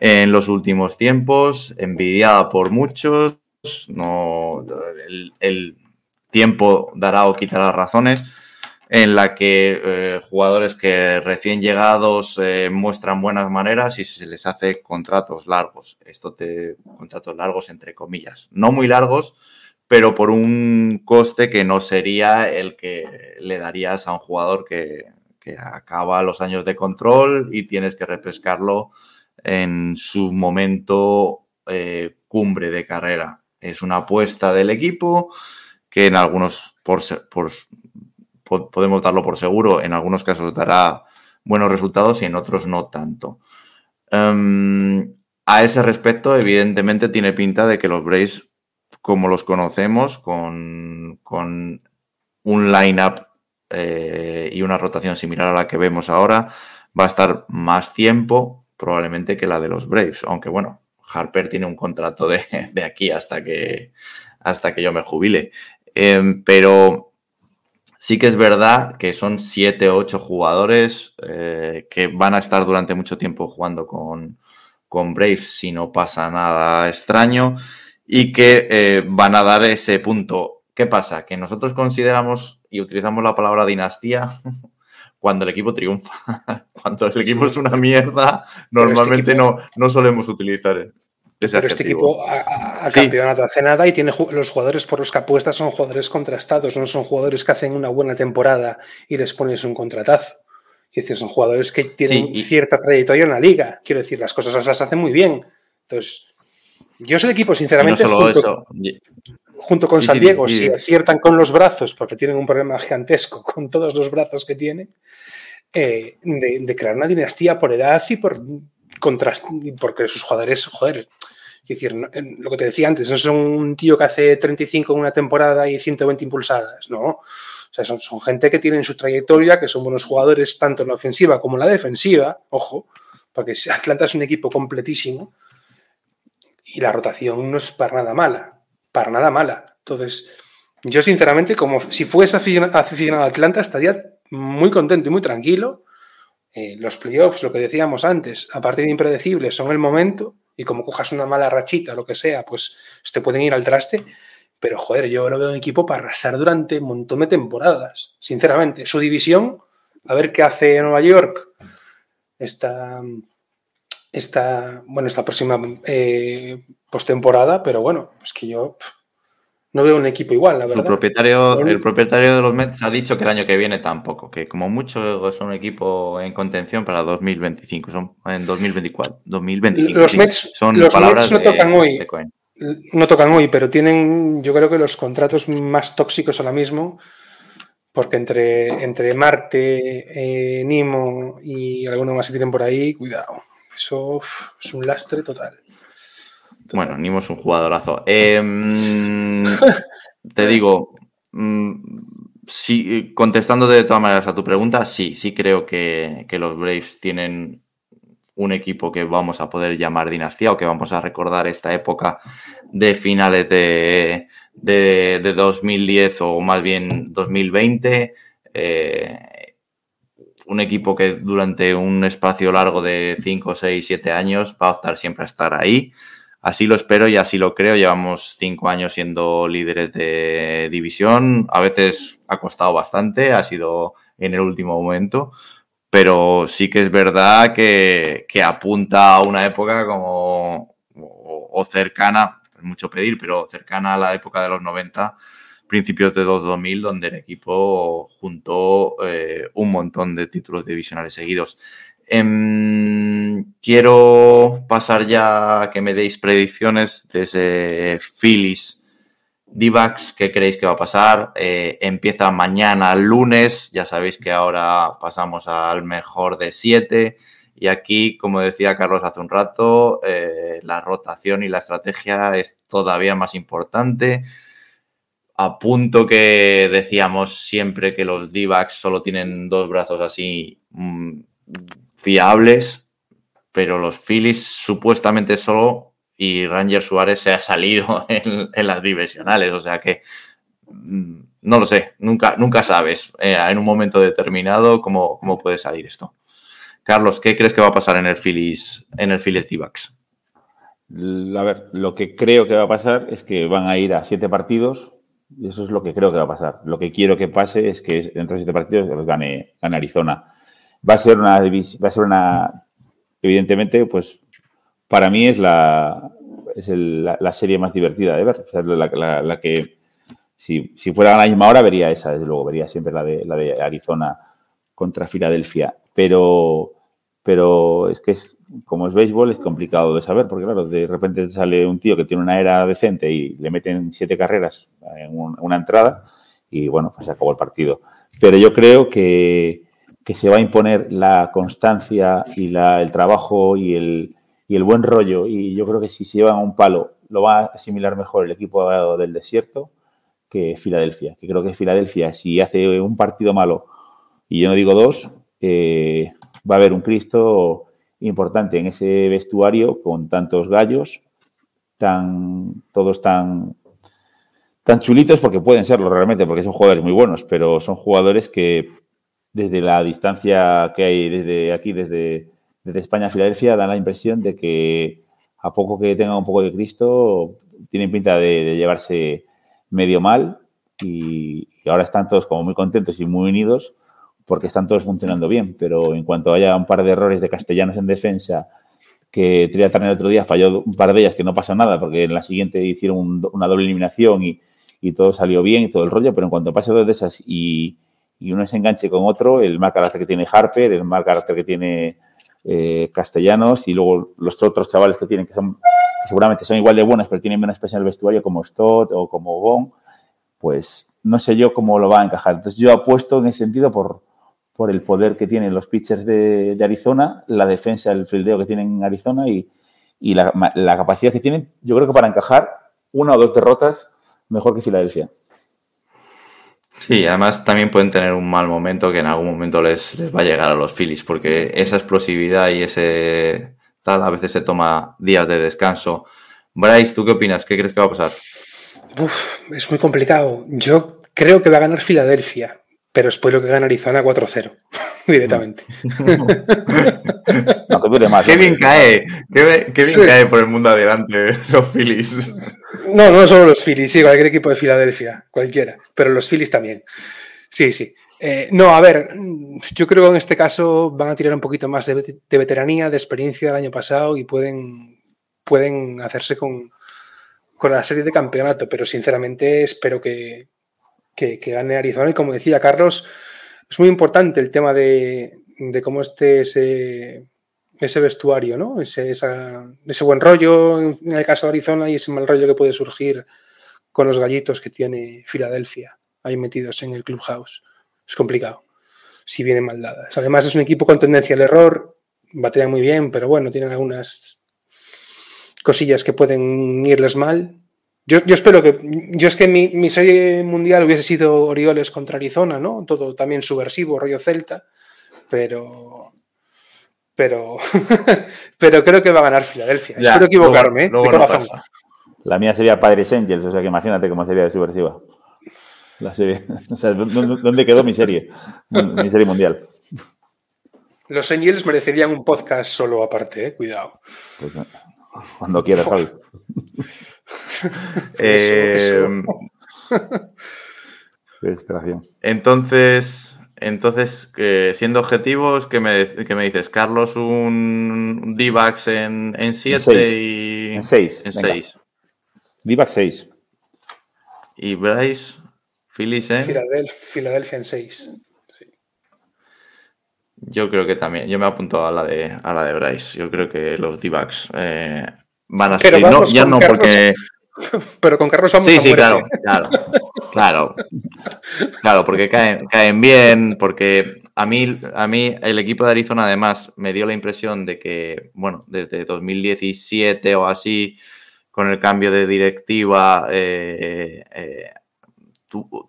en los últimos tiempos, envidiada por muchos no, el, tiempo dará o quitará razones, en la que eh, jugadores que recién llegados eh, muestran buenas maneras y se les hace contratos largos. Esto te contratos largos entre comillas, no muy largos, pero por un coste que no sería el que le darías a un jugador que, acaba los años de control y tienes que refrescarlo en su momento eh, cumbre de carrera. Es una apuesta del equipo que en algunos, por, podemos darlo por seguro, en algunos casos dará buenos resultados y en otros no tanto. Em, a ese respecto, evidentemente, tiene pinta de que los Braves como los conocemos, con, un line-up eh, y una rotación similar a la que vemos ahora, va a estar más tiempo probablemente que la de los Braves. Aunque bueno, Harper tiene un contrato de, aquí hasta que, hasta que yo me jubile. Em, pero sí que es verdad que son siete o ocho jugadores eh, que van a estar durante mucho tiempo jugando con, con Braves si no pasa nada extraño y que eh, van a dar ese punto. ¿Qué pasa? Que nosotros consideramos y utilizamos la palabra dinastía cuando el equipo triunfa. cuando el equipo es una mierda, este normalmente no, no solemos utilizar Pero este equipo ha, campeonato hace nada y tiene los jugadores por los que apuestas son jugadores contrastados, no son jugadores que hacen una buena temporada y les pones un contratazo. Quiero decir, son jugadores que tienen cierta trayectoria en la liga. Quiero decir, las cosas las hacen muy bien. Entonces, yo soy el equipo, sinceramente, junto, con San Diego, si aciertan con los brazos, porque tienen un problema gigantesco con todos los brazos que tienen, eh, de, crear una dinastía por edad y por contraste, porque sus jugadores, joder, decir, lo que te decía antes, no son un tío que hace 35 en una temporada y 120 impulsadas, no. O sea, son, son gente que tienen su trayectoria, que son buenos jugadores tanto en la ofensiva como en la defensiva, ojo, porque Atlanta es un equipo completísimo y la rotación no es para nada mala, para nada mala. Entonces, yo sinceramente, como si fuese aficionado a Atlanta, estaría muy contento y muy tranquilo. Eh, los playoffs, lo que decíamos antes, aparte de impredecibles, son el momento y como cojas una mala rachita, lo que sea, pues te pueden ir al traste. Pero joder, yo lo veo un equipo para arrasar durante un montón de temporadas, sinceramente. Su división, a ver qué hace Nueva York. Esta, esta, bueno, esta próxima eh, postemporada, pero bueno, es que yo no veo un equipo igual, la verdad. propietario, el propietario de los Mets ha dicho que el año que viene tampoco, que como mucho son un equipo en contención para 2025, son en 2024, 2025. Los Mets, son los palabras no tocan hoy. no tocan hoy, pero tienen, yo creo que los contratos más tóxicos ahora mismo, porque entre, entre Marte, eh, Nimo y alguno más que tienen por ahí, cuidado. Eso es un lastre total. Bueno, Nimo es un jugadorazo. Em, te digo, mm, sí, contestando de todas maneras a tu pregunta, sí, sí creo que, los Braves tienen un equipo que vamos a poder llamar dinastía o que vamos a recordar esta época de finales de, de, 2010 o más bien 2020. Eh, un equipo que durante un espacio largo de 5, 6, 7 años va a estar siempre a estar ahí. Así lo espero y así lo creo. Llevamos cinco años siendo líderes de división. A veces ha costado bastante, ha sido en el último momento, pero sí que es verdad que, apunta a una época como o, cercana, es mucho pedir, pero cercana a la época de los 90 principios de 2000, donde el equipo juntó eh, un montón de títulos divisionales seguidos. Em, quiero pasar ya a que me deis predicciones de ese Phillies D-backs. ¿Qué creéis que va a pasar? Eh, empieza mañana, lunes. Ya sabéis que ahora pasamos al mejor de siete. Y aquí, como decía Carlos hace un rato, eh, la rotación y la estrategia es todavía más importante a punto que decíamos siempre que los d solo tienen dos brazos así mm, fiables, pero los Phillies supuestamente solo y Ranger Suárez se ha salido en, las divisionales, o sea que mm, no lo sé, nunca, nunca sabes eh, en un momento determinado cómo, cómo, puede salir esto. Carlos, ¿qué crees que va a pasar en el Phillies, en el Phillies d A ver, lo que creo que va a pasar es que van a ir a siete partidos y eso es lo que creo que va a pasar. Lo que quiero que pase es que dentro de siete partidos gane, gane Arizona. Va a ser una va a ser una evidentemente, pues para mí es la es la, serie más divertida de ver. la, que si, si, fuera a la misma hora vería esa, desde luego, vería siempre la de, la de Arizona contra Filadelfia. Pero, pero es que es, como es béisbol es complicado de saber, porque claro, de repente sale un tío que tiene una era decente y le meten siete carreras en una entrada y bueno, pues se acabó el partido. Pero yo creo que, que se va a imponer la constancia y la, el trabajo y el, y el buen rollo. Y yo creo que si se llevan un palo, lo va a asimilar mejor el equipo del desierto que Filadelfia. Que creo que Filadelfia, si hace un partido malo, y yo no digo dos, eh, va a haber un Cristo importante en ese vestuario con tantos gallos, tan, todos tan, tan chulitos, porque pueden serlo realmente, porque son jugadores muy buenos, pero son jugadores que desde la distancia que hay desde aquí, desde, España a Filadelfia, dan la impresión de que a poco que tengan un poco de Cristo, tienen pinta de, llevarse medio mal y, ahora están todos como muy contentos y muy unidos porque están todos funcionando bien, pero en cuanto haya un par de errores de castellanos en defensa, que Triatan el otro día falló un par de ellas que no pasa nada porque en la siguiente hicieron una doble eliminación y, y, todo salió bien y todo el rollo, pero en cuanto pase dos de esas y, y uno se enganche con otro, el mal carácter que tiene Harper, el mal carácter que tiene eh, Castellanos y luego los otros chavales que tienen que son seguramente son igual de buenas, pero tienen menos peso en el vestuario como Stott o como Gon, pues no sé yo cómo lo va a encajar. Entonces yo apuesto en ese sentido por, por el poder que tienen los pitchers de, Arizona, la defensa, el fildeo que tienen en Arizona y, la, capacidad que tienen, yo creo que para encajar una o dos derrotas mejor que Filadelfia. Sí, además también pueden tener un mal momento que en algún momento les, va a llegar a los Phillies, porque esa explosividad y ese tal a veces se toma días de descanso. Bryce, ¿tú qué opinas? ¿Qué crees que va a pasar? Uf, es muy complicado. Yo creo que va a ganar Filadelfia, pero espero que gane Arizona 4-0 directamente. Qué bien cae, qué, bien cae por el mundo adelante los Phillies. No, no solo los Phillies, sí, cualquier equipo de Filadelfia, cualquiera, pero los Phillies también. Sí, sí. Eh, no, a ver, yo creo que en este caso van a tirar un poquito más de, veteranía, de experiencia del año pasado y pueden, pueden hacerse con, con la serie de campeonato, pero sinceramente espero que, que, gane Arizona. Y como decía Carlos, es muy importante el tema de, de cómo esté ese, ese vestuario, ¿no? Ese, ese buen rollo en el caso de Arizona y ese mal rollo que puede surgir con los gallitos que tiene Filadelfia ahí metidos en el clubhouse. Es complicado si vienen mal dadas. Además es un equipo con tendencia al error, batea muy bien, pero bueno, tienen algunas cosillas que pueden irles mal. Yo, espero que. Yo es que mi, mi, serie mundial hubiese sido Orioles contra Arizona, ¿no? Todo también subversivo, rollo celta. Pero pero, pero creo que va a ganar Filadelfia. Espero equivocarme. la mía sería Padres Angels, o sea que imagínate cómo sería de subversiva. La serie. ¿dónde quedó mi serie? Mi serie mundial. Los Angels merecerían un podcast solo aparte, eh, cuidado. Pues, cuando quieras, Javi. eh, Entonces, entonces, siendo objetivos, ¿qué me, me, dices? Carlos, un D-Backs en 7 y. En 6. En 6. D-Backs 6. Y Bryce, Phillies en. Filadelfia, en 6. Yo creo que también. Yo me apunto a la de, a la de Bryce. Yo creo que los D-Backs eh, van a ser. No, ya no porque. Pero con Carlos vamos Sí, sí, claro, claro. Claro, claro, porque caen, caen bien, porque a mí, a mí el equipo de Arizona además me dio la impresión de que, bueno, desde 2017 o así, con el cambio de directiva, eh, eh,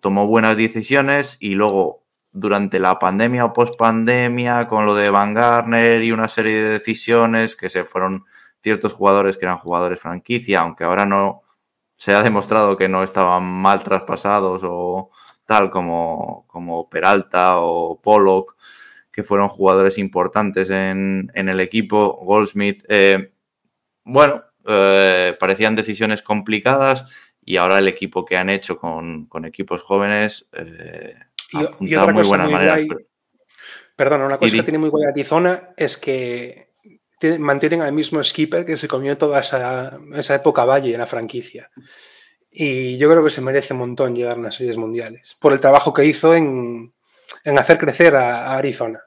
tomó buenas decisiones y luego durante la pandemia o post pandemia, con lo de Van Garner y una serie de decisiones que se fueron ciertos jugadores que eran jugadores franquicia, aunque ahora no se ha demostrado que no estaban mal traspasados o tal como, como Peralta o Pollock, que fueron jugadores importantes en, el equipo, Goldsmith. Eh, bueno, eh, parecían decisiones complicadas y ahora el equipo que han hecho con, equipos jóvenes eh, y, otra muy buenas maneras. Perdona, una cosa que tiene muy buena Arizona es que mantienen al mismo skipper que se comió toda esa, esa época valle en la franquicia. Y yo creo que se merece un montón llegar a unas series mundiales por el trabajo que hizo en, en hacer crecer a, Arizona.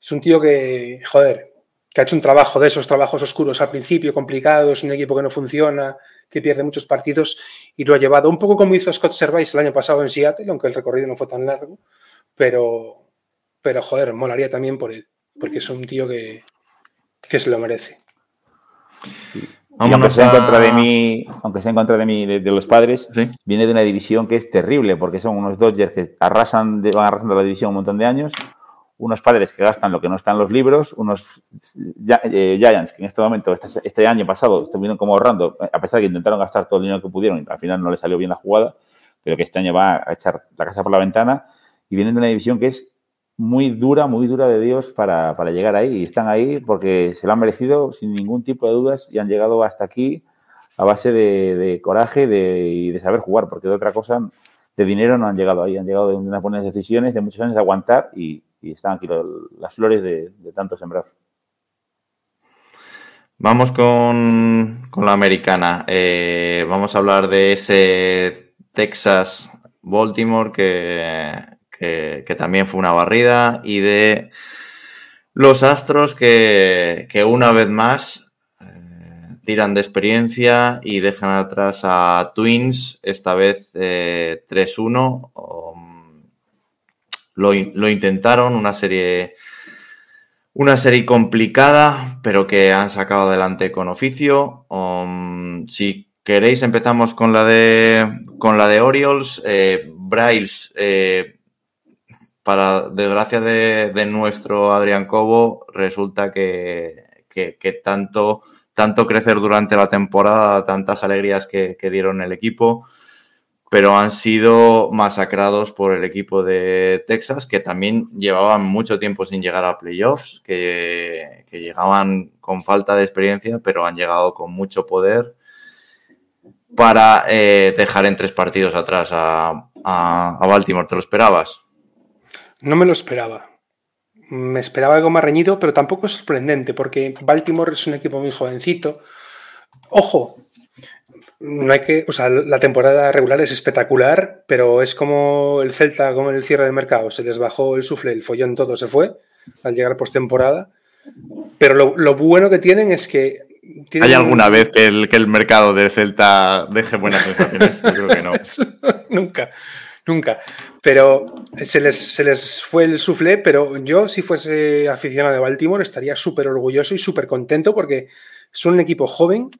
Es un tío que, joder, que ha hecho un trabajo de esos trabajos oscuros al principio, complicados, un equipo que no funciona, que pierde muchos partidos y lo ha llevado un poco como hizo Scott Servais el año pasado en Seattle, aunque el recorrido no fue tan largo, pero, pero joder, molaría también por él, porque es un tío que, que se lo merece. Aunque sea, en contra de mí, aunque sea en contra de mí, de, los padres, viene de una división que es terrible, porque son unos Dodgers que arrasan van arrasando la división un montón de años, unos padres que gastan lo que no está en los libros, unos eh, Giants que en este momento, este, este, año pasado, estuvieron como ahorrando, a pesar de que intentaron gastar todo el dinero que pudieron y al final no les salió bien la jugada, pero que este año va a echar la casa por la ventana, y vienen de una división que es muy dura, muy dura de Dios para, llegar ahí. Y están ahí porque se lo han merecido sin ningún tipo de dudas y han llegado hasta aquí a base de, coraje y de saber jugar, porque de otra cosa, de dinero no han llegado ahí. Han llegado de unas buenas decisiones, de muchos años de aguantar y, están aquí las flores de, tanto sembrar. Vamos con, la americana. Eh, vamos a hablar de ese Texas Baltimore que que, también fue una barrida, y de los Astros que, una vez más eh, tiran de experiencia y dejan atrás a Twins, esta vez 3-1. Eh, um, lo, intentaron, una serie, una serie complicada, pero que han sacado adelante con oficio. Um, si queréis, empezamos con la de, con la de Orioles. Eh, Bryles para desgracia de, nuestro Adrián Cobo, resulta que, tanto, crecer durante la temporada, tantas alegrías que, dieron el equipo, pero han sido masacrados por el equipo de Texas, que también llevaban mucho tiempo sin llegar a playoffs, que, llegaban con falta de experiencia, pero han llegado con mucho poder para eh, dejar en tres partidos atrás a Baltimore. ¿Te lo esperabas? No me lo esperaba. Me esperaba algo más reñido, pero tampoco es sorprendente, porque Baltimore es un equipo muy jovencito. Ojo, no hay que. O sea, la temporada regular es espectacular, pero es como el Celta, como en el cierre del mercado. Se les bajó el sufle, el follón, todo se fue al llegar postemporada. Pero lo, bueno que tienen es que. ¿Hay alguna vez que el, que el mercado de Celta deje buenas sensaciones? Yo creo que no. Nunca nunca. Pero se les, se les fue el suflé, pero yo si fuese aficionado de Baltimore estaría súper orgulloso y súper contento porque son un equipo joven,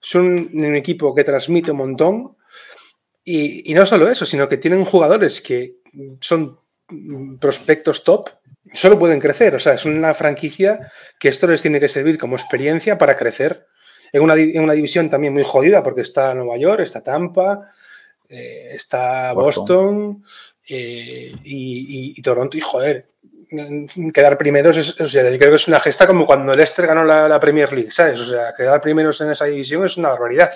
son un equipo que transmite un montón y, no solo eso, sino que tienen jugadores que son prospectos top solo pueden crecer. O sea, es una franquicia que esto les tiene que servir como experiencia para crecer. En una, en una división también muy jodida, porque está Nueva York, está Tampa, eh, está Boston, eh, y, Toronto, y joder, quedar primeros, es, o sea, yo creo que es una gesta como cuando Leicester ganó la, Premier League, ¿sabes? O sea, quedar primeros en esa división es una barbaridad.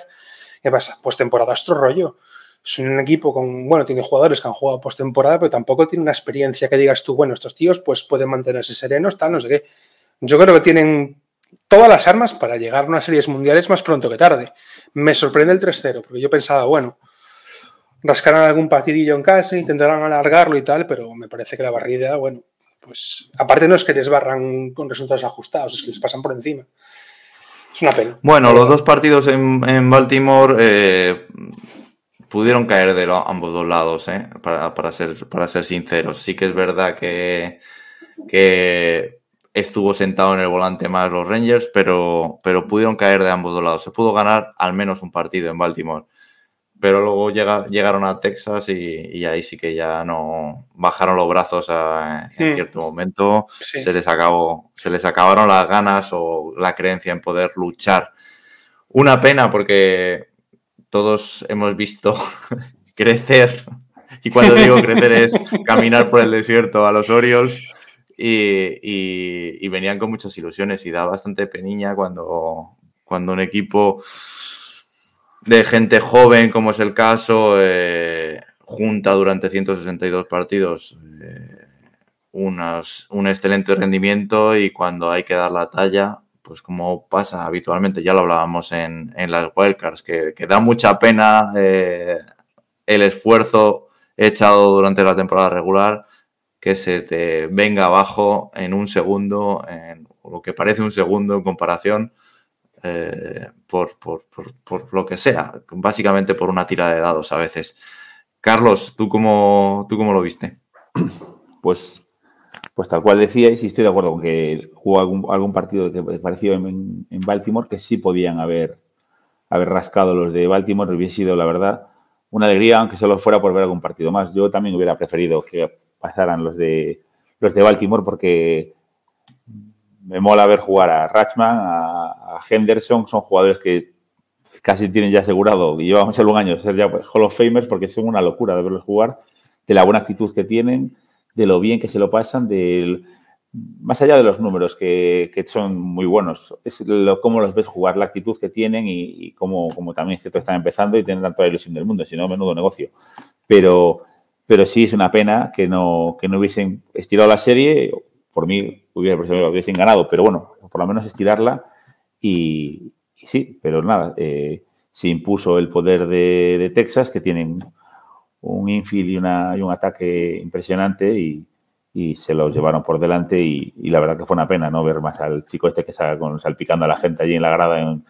¿Qué pasa? Pues temporada otro rollo. Es un equipo con, bueno, tiene jugadores que han jugado postemporada, pero tampoco tiene una experiencia que digas tú, bueno, estos tíos pues pueden mantenerse serenos, tal, no sé qué. Yo creo que tienen todas las armas para llegar a unas series mundiales más pronto que tarde. Me sorprende el 3-0, porque yo pensaba, bueno, rascarán algún partidillo en casa, intentarán alargarlo y tal, pero me parece que la barrida, bueno, pues aparte no es que les barran con resultados ajustados, es que les pasan por encima. Es una pena. Bueno, los dos partidos en, Baltimore eh, pudieron caer de ambos dos lados, eh, para, ser, para ser sinceros. Sí que es verdad que, que estuvo sentado en el volante más los Rangers, pero, pero pudieron caer de ambos dos lados. Se pudo ganar al menos un partido en Baltimore pero luego llega, llegaron a Texas y, ahí sí que ya no bajaron los brazos en hmm. cierto momento. Se, les acabó, se les acabaron las ganas o la creencia en poder luchar. Una pena porque todos hemos visto crecer, y cuando digo crecer es caminar por el desierto a los Orioles. Y, y, venían con muchas ilusiones y da bastante peniña cuando, cuando un equipo de gente joven, como es el caso, eh, junta durante 162 partidos eh, un excelente rendimiento y cuando hay que dar la talla, pues como pasa habitualmente, ya lo hablábamos en, las wildcards, que, que da mucha pena eh, el esfuerzo echado durante la temporada regular, que se te venga abajo en un segundo, en lo que parece un segundo en comparación eh, por, lo que sea, básicamente por una tira de dados a veces. Carlos, ¿tú cómo, tú cómo lo viste? Pues, pues tal cual decíais, y estoy de acuerdo con que jugó algún, partido que pareció en, Baltimore que sí podían haber, haber rascado los de Baltimore, hubiera sido, la verdad, una alegría, aunque solo fuera por ver algún partido más. Yo también hubiera preferido que pasaran los de, los de Baltimore porque me mola ver jugar a Ratchman, a, Henderson, son jugadores que casi tienen ya asegurado, y llevamos un año ser ya Hall of Famers porque son una locura de verlos jugar, de la buena actitud que tienen, de lo bien que se lo pasan, del más allá de los números que, son muy buenos, es lo, cómo los ves jugar, la actitud que tienen y, cómo, también cierto están empezando y tienen tanta ilusión del mundo, si no, menudo negocio. Pero, pero sí es una pena que no, que no hubiesen estirado la serie por mí hubiera preferido hubiesen ganado, pero bueno, por lo menos estirarla y, sí, pero nada, eh, se impuso el poder de, Texas, que tienen un infield y, una, y un ataque impresionante y, se los llevaron por delante y, la verdad que fue una pena no ver más al chico este que con, salpicando a la gente allí en la grada en,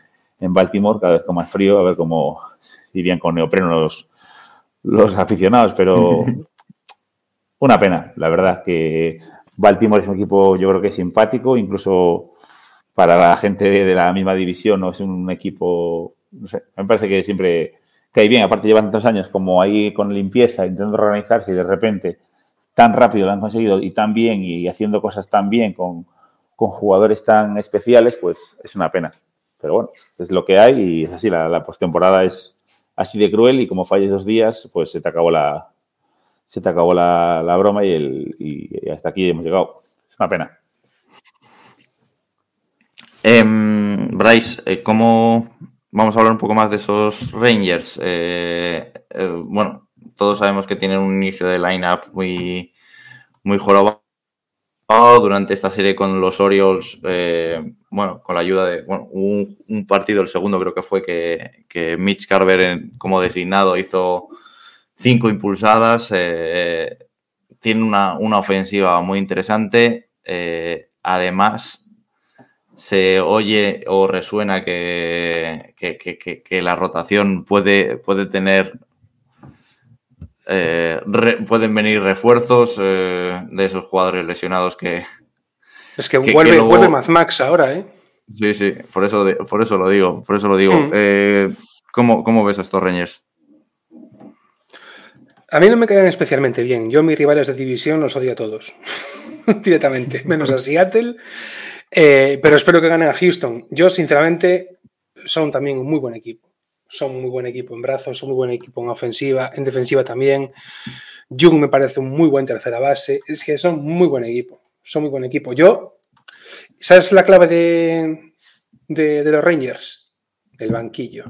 Baltimore, cada vez con más frío, a ver cómo irían con neopreno los, los aficionados, pero una pena, la verdad que Baltimore es un equipo, yo creo que simpático, incluso para la gente de la misma división, ¿no? Es un equipo, no sé, me parece que siempre cae bien. Aparte, llevan tantos años como ahí con limpieza, intentando organizarse y de repente tan rápido lo han conseguido y tan bien y haciendo cosas tan bien con, con jugadores tan especiales, pues es una pena. Pero bueno, es lo que hay y es así, la, la postemporada es así de cruel y como falles dos días, pues se te acabó la, se te acabó la, broma y, el, hasta aquí hemos llegado. Es una pena. Em, Bryce, eh, ¿cómo vamos a hablar un poco más de esos Rangers? Eh, eh, bueno, todos sabemos que tienen un inicio de lineup muy, muy jorobado durante esta serie con los Orioles. bueno, con la ayuda de bueno, un, partido, el segundo creo que fue que, que Mitch Carver como designado hizo cinco impulsadas, eh, tiene una, ofensiva muy interesante. Eh, además, se oye o resuena que, que, la rotación puede, puede tener. Eh, pueden venir refuerzos de esos jugadores lesionados que. Es que, vuelve, vuelve Max ahora, ¿eh? Sí, sí, por eso, por eso lo digo. Por eso lo digo. Hmm. ¿cómo, ¿Cómo ves a estos Rangers? A mí no me caen especialmente bien. Yo mis rivales de división los odio a todos. Directamente. Menos a Seattle. Eh, pero espero que ganen a Houston. Yo, sinceramente, son también un muy buen equipo. Son muy buen equipo en brazos, son muy buen equipo en ofensiva, en defensiva también. Jung me parece un muy buen tercera base. Es que son muy buen equipo. Son muy buen equipo. Yo, ¿sabes la clave de, de, de los Rangers? El banquillo.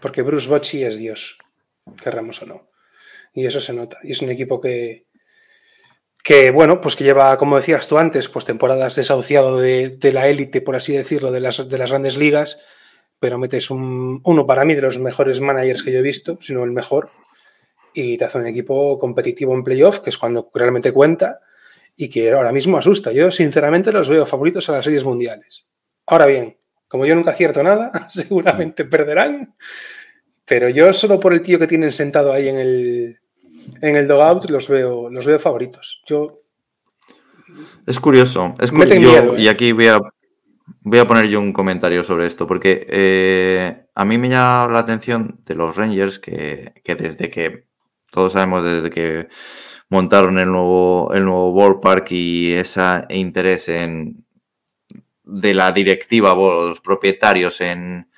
Porque Bruce Bochy es Dios, querramos o no y eso se nota. Y es un equipo que, que bueno, pues que lleva, como decías tú antes, pues temporadas desahuciado de, la élite, por así decirlo, de las, de las grandes ligas, pero metes un, uno para mí de los mejores managers que yo he visto, si no el mejor, y te hace un equipo competitivo en playoff, que es cuando realmente cuenta, y que ahora mismo asusta. Yo, sinceramente, los veo favoritos a las series mundiales. Ahora bien, como yo nunca acierto nada, seguramente perderán, pero yo solo por el tío que tienen sentado ahí en el, en el dogout los veo, los veo favoritos. Yo. Es curioso. Es curioso. Y ¿eh? aquí voy a, voy a poner yo un comentario sobre esto, porque eh, a mí me llama la atención de los Rangers que, desde que, todos sabemos desde que montaron el nuevo, el nuevo ballpark y ese interés en de la directiva los propietarios en,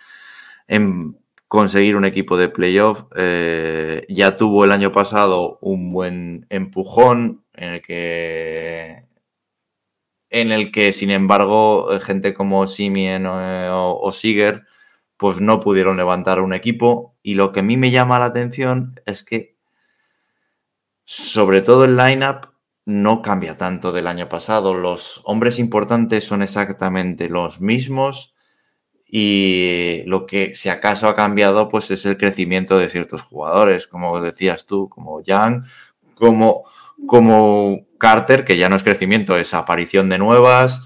en conseguir un equipo de playoff. Eh, ya tuvo el año pasado un buen empujón en el que en el que, sin embargo, gente como Simien o, o Siger, pues no pudieron levantar un equipo. Y lo que a mí me llama la atención es que, sobre todo el lineup, no cambia tanto del año pasado. Los hombres importantes son exactamente los mismos y lo que si acaso ha cambiado pues es el crecimiento de ciertos jugadores, como decías tú, como Young, como, como Carter, que ya no es crecimiento, es aparición de nuevas,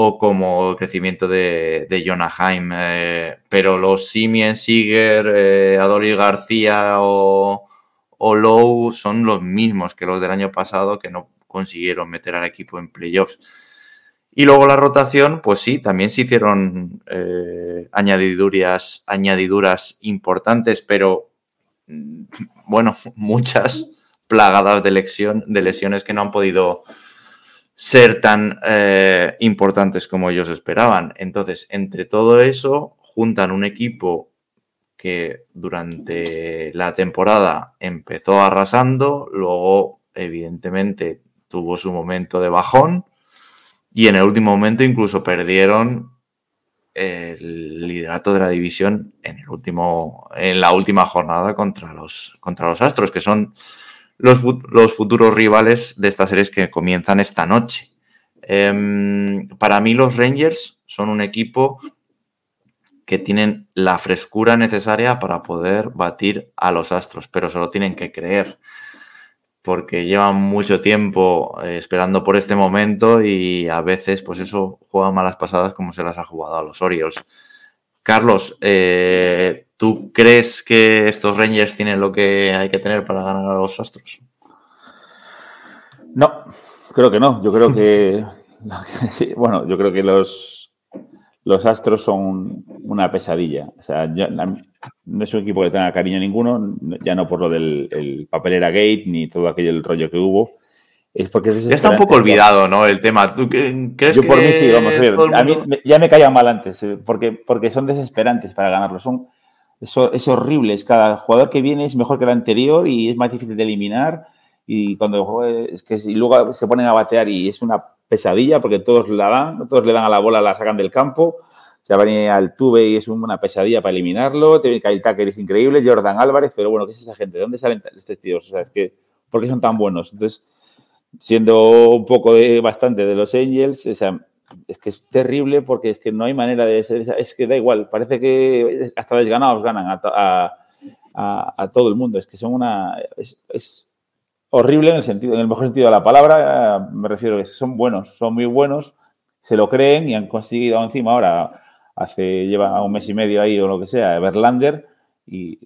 o como crecimiento de, de Jonah Haim. Eh, pero los Simien, Siger, eh, García o, o Lowe son los mismos que los del año pasado que no consiguieron meter al equipo en playoffs. Y luego la rotación, pues sí, también se hicieron eh, añadiduras, añadiduras importantes, pero mm, bueno, muchas plagadas de, de lesiones que no han podido ser tan eh, importantes como ellos esperaban. Entonces, entre todo eso, juntan un equipo que durante la temporada empezó arrasando, luego, evidentemente, tuvo su momento de bajón y en el último momento incluso perdieron el liderato de la división en, el último, en la última jornada contra los, contra los Astros, que son los, los futuros rivales de estas series que comienzan esta noche. Eh, para mí los Rangers son un equipo que tienen la frescura necesaria para poder batir a los Astros, pero solo tienen que creer porque llevan mucho tiempo eh, esperando por este momento y a veces, pues eso, juegan malas pasadas como se las ha jugado a los Orioles. Carlos, eh, ¿tú crees que estos Rangers tienen lo que hay que tener para ganar a los Astros? No, creo que no. Yo creo que, bueno, yo creo que los, los Astros son una pesadilla. O sea, yo, no es un equipo que tenga cariño ninguno, ya no por lo del el papelera gate ni todo aquello rollo que hubo. Es porque es ya está un poco olvidado, ¿no? El tema. ¿Tú crees Yo por mí sí, vamos a ver. A mí ya me caían mal antes, eh, porque, porque son desesperantes para ganarlo. Son, eso, es horrible. Es cada jugador que viene es mejor que el anterior y es más difícil de eliminar. Y cuando es que y luego se ponen a batear y es una pesadilla porque todos la dan, todos le dan a la bola, la sacan del campo se va a venir al Tuve y es una pesadilla para eliminarlo. Kyle Tucker es increíble, Jordan Álvarez, pero bueno, ¿qué es esa gente? ¿De dónde salen estos tíos? O sea, es que, ¿por qué son tan buenos? Entonces, siendo un poco de bastante de los Angels, o sea, es que es terrible porque es que no hay manera de ser, es que da igual, parece que hasta desganados ganan a, a, a, todo el mundo, es que son una, es, horrible en el sentido, en el mejor sentido de la palabra, me refiero a que son buenos, son muy buenos, se lo creen y han conseguido encima ahora hace, lleva un mes y medio ahí o lo que sea, Verlander, y,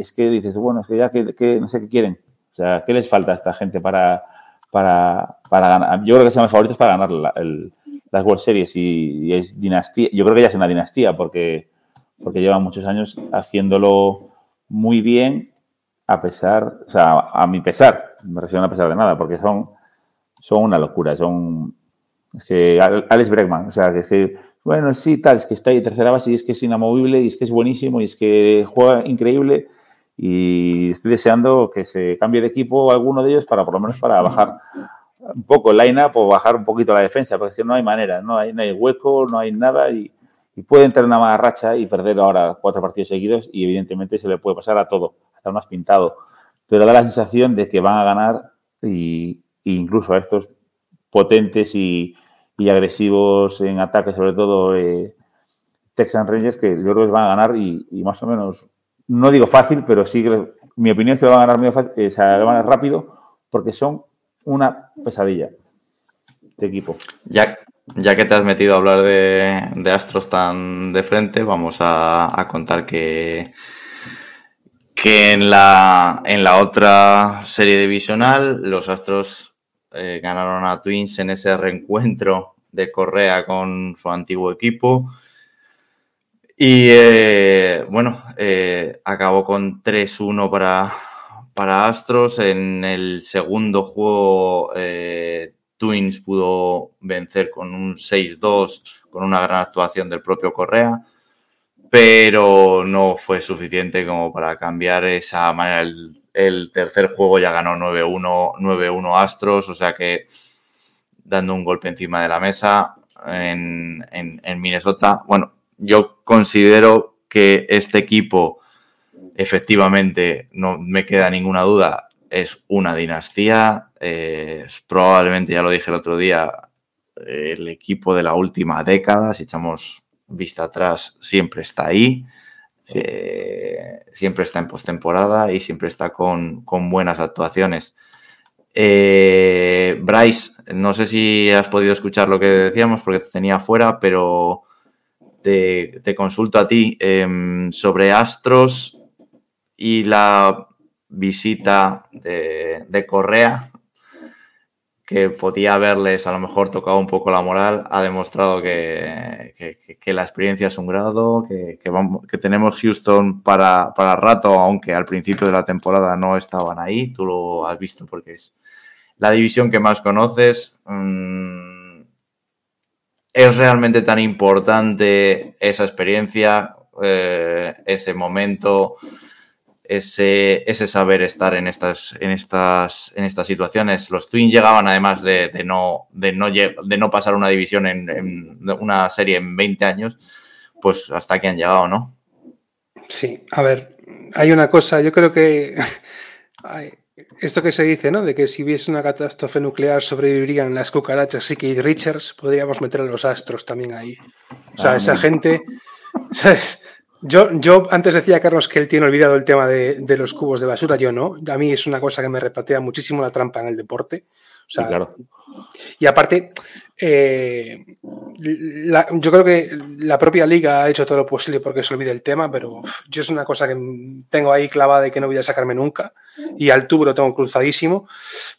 es que dices, bueno, es que ya que, no sé qué quieren. O sea, ¿qué les falta a esta gente para, para, para ganar? Yo creo que son los favoritos para ganar la, el, las World Series y, y, es dinastía. Yo creo que ya es una dinastía porque, porque llevan muchos años haciéndolo muy bien a pesar, o sea, a mi pesar, me refiero a pesar de nada, porque son, son una locura, son, que Alex Bregman, o sea, que, es que bueno, sí, tal, es que está ahí tercera base y es que es inamovible y es que es buenísimo y es que juega increíble y estoy deseando que se cambie de equipo alguno de ellos para por lo menos para bajar un poco el line-up o bajar un poquito la defensa, porque es que no hay manera, no hay, no hay hueco, no hay nada y, y puede entrar en una mala racha y perder ahora cuatro partidos seguidos y evidentemente se le puede pasar a todo, más pintado, pero da la sensación de que van a ganar y, incluso a estos potentes y, agresivos en ataque, sobre todo eh, Texan Rangers, que yo creo que van a ganar y, más o menos, no digo fácil, pero sí que mi opinión es que van a ganar medio fácil, eh, van a ganar rápido, porque son una pesadilla de equipo. Ya, que te has metido a hablar de, de Astros tan de frente, vamos a contar que, que en, la, en la otra serie divisional los Astros eh, ganaron a Twins en ese reencuentro de Correa con su antiguo equipo. Y eh, bueno, eh, acabó con 3-1 para, para Astros. En el segundo juego, Twins pudo vencer con un 6-2, con una gran actuación del propio Correa, pero no fue suficiente como para cambiar esa manera. El, tercer juego ya ganó 9-1 Astros, o sea que dando un golpe encima de la mesa en, en Minnesota. Bueno, yo considero que este equipo, efectivamente, no me queda ninguna duda, es una dinastía. probablemente, ya lo dije el otro día, el equipo de la última década, si echamos vista atrás, siempre está ahí. Eh, siempre está en postemporada y siempre está con, buenas actuaciones. Eh, Bryce, no sé si has podido escuchar lo que decíamos porque te tenía fuera, pero te, consulto a ti em, sobre Astros y la visita de, de Correa que podía haberles a lo mejor tocado un poco la moral, ha demostrado que, la experiencia es un grado, que, que tenemos Houston para, para, rato, aunque al principio de la temporada no estaban ahí, tú lo has visto porque es la división que más conoces. Mm, ¿Es realmente tan importante esa experiencia, eh, ese momento? Ese, ese saber estar en estas, en, estas, en estas situaciones. Los Twins llegaban además de, no, de, no, de no pasar una división en, una serie en 20 años, pues hasta que han llegado, ¿no? Sí, a ver, hay una cosa, yo creo que esto que se dice, ¿no? De que si hubiese una catástrofe nuclear sobrevivirían las cucarachas y que Richards, podríamos meter a los astros también ahí. O sea, ah, esa gente, ¿sabes? Yo, yo antes decía, Carlos, que él tiene olvidado el tema de, los cubos de basura, yo no. A mí es una cosa que me repatea muchísimo la trampa en el deporte. claro. Y aparte, eh, yo creo que la propia liga ha hecho todo lo posible porque se olvide el tema, pero yo es una cosa que tengo ahí clavada y que no voy a sacarme nunca. Y al tubo lo tengo cruzadísimo.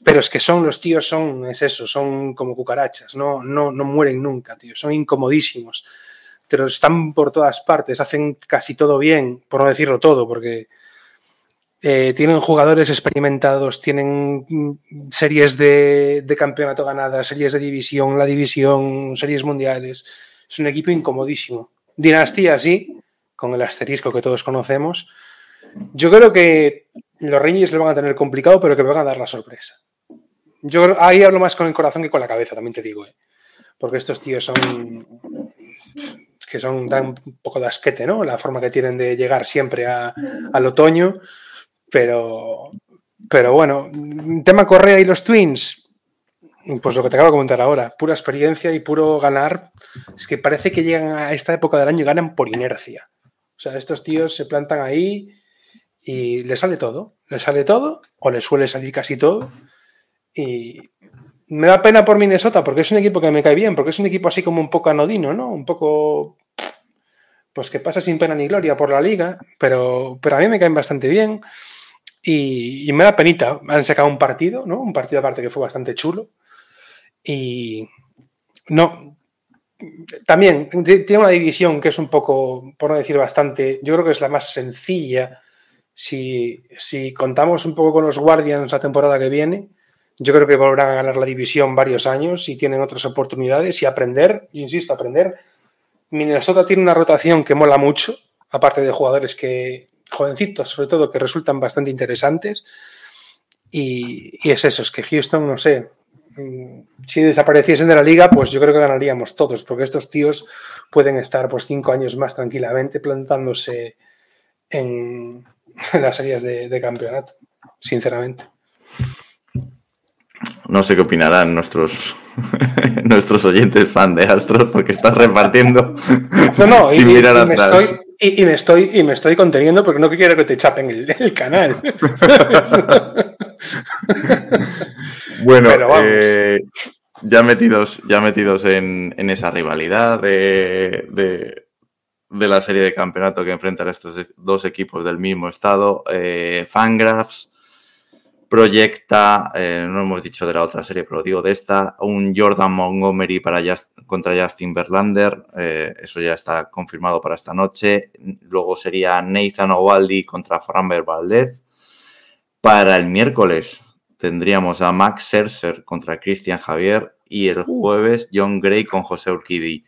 Pero es que son los tíos, son, es eso, son como cucarachas, no, no, no mueren nunca, tío, son incomodísimos pero están por todas partes, hacen casi todo bien, por no decirlo todo, porque eh, tienen jugadores experimentados, tienen mm, series de, campeonato ganadas, series de división, la división, series mundiales. Es un equipo incomodísimo. Dinastía, sí, con el asterisco que todos conocemos. Yo creo que los Reyes le van a tener complicado, pero que van a dar la sorpresa. Yo ahí hablo más con el corazón que con la cabeza, también te digo, ¿eh? porque estos tíos son que son dan un poco de asquete, ¿no? La forma que tienen de llegar siempre al otoño. Pero, pero bueno, tema Correa y los Twins, pues lo que te acabo de comentar ahora, pura experiencia y puro ganar. Es que parece que llegan a esta época del año y ganan por inercia. O sea, estos tíos se plantan ahí y les sale todo. Les sale todo, o les suele salir casi todo. Y, me da pena por Minnesota porque es un equipo que me cae bien, porque es un equipo así como un poco anodino, ¿no? Un poco, pues que pasa sin pena ni gloria por la liga, pero, pero a mí me caen bastante bien y, me da penita. Han sacado un partido, ¿no? Un partido aparte que fue bastante chulo y no. También tiene una división que es un poco, por no decir bastante, yo creo que es la más sencilla. Si, si contamos un poco con los Guardians la temporada que viene, yo creo que volverán a ganar la división varios años y tienen otras oportunidades y aprender, insisto, aprender. Minnesota tiene una rotación que mola mucho, aparte de jugadores que, jovencitos sobre todo, que resultan bastante interesantes. Y, es eso, es que Houston, no sé, mm, si desapareciesen de la liga, pues yo creo que ganaríamos todos, porque estos tíos pueden estar pues cinco años más tranquilamente plantándose en, las series de campeonato, sinceramente. No sé qué opinarán nuestros, nuestros oyentes fan de Astros porque estás repartiendo. No, no, sin y, mirar y Me estoy, y, me estoy, y me estoy conteniendo porque no quiero que te chapen el, canal. bueno, eh, ya metidos, ya metidos en, esa rivalidad de, de, la serie de campeonato que enfrentan estos dos equipos del mismo estado, eh, Fangraphs proyecta, eh, no hemos dicho de la otra serie, pero digo de esta, un Jordan Montgomery para contra Justin Verlander, eh, eso ya está confirmado para esta noche. Luego sería Nathan Ovaldi contra Framber Valdez. Para el miércoles tendríamos a Max Scherzer contra Christian Javier y el uh. jueves John Gray con José Urquidi.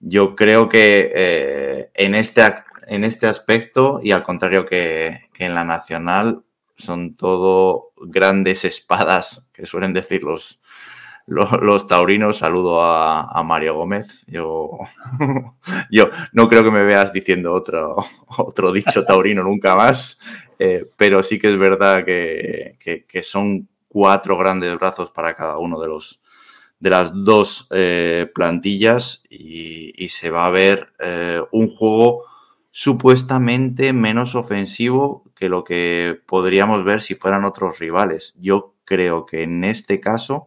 Yo creo que eh, en, este, en este aspecto, y al contrario que, que en la nacional, son todo grandes espadas, que suelen decir los, taurinos, saludo a, Mario Gómez. Yo, yo no creo que me veas diciendo otro, otro dicho taurino nunca más, eh, pero sí que es verdad que, son cuatro grandes brazos para cada uno de los de las dos eh, plantillas y, se va a ver eh, un juego supuestamente menos ofensivo que lo que podríamos ver si fueran otros rivales. Yo creo que en este caso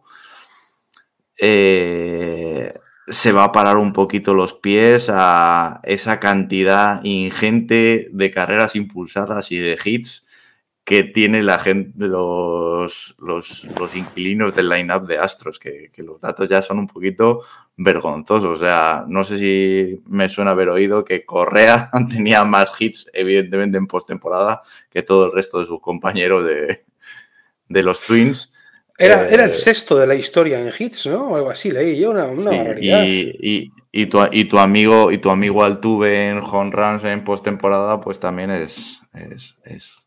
eh, se va a parar un poquito los pies a esa cantidad ingente de carreras impulsadas y de hits que tiene la gente, los, los, los inquilinos del line-up de Astros, que, los datos ya son un poquito vergonzosos. O sea, no sé si me suena haber oído que Correa tenía más hits, evidentemente, en postemporada que todo el resto de sus compañeros de, de los Twins. Era, era, el eh, sexto de la historia en hits, ¿no? O algo así, leí yo una, barbaridad. Y, y, tu, y, tu, amigo, y tu amigo Altuve en home runs en postemporada, pues también es, es, es,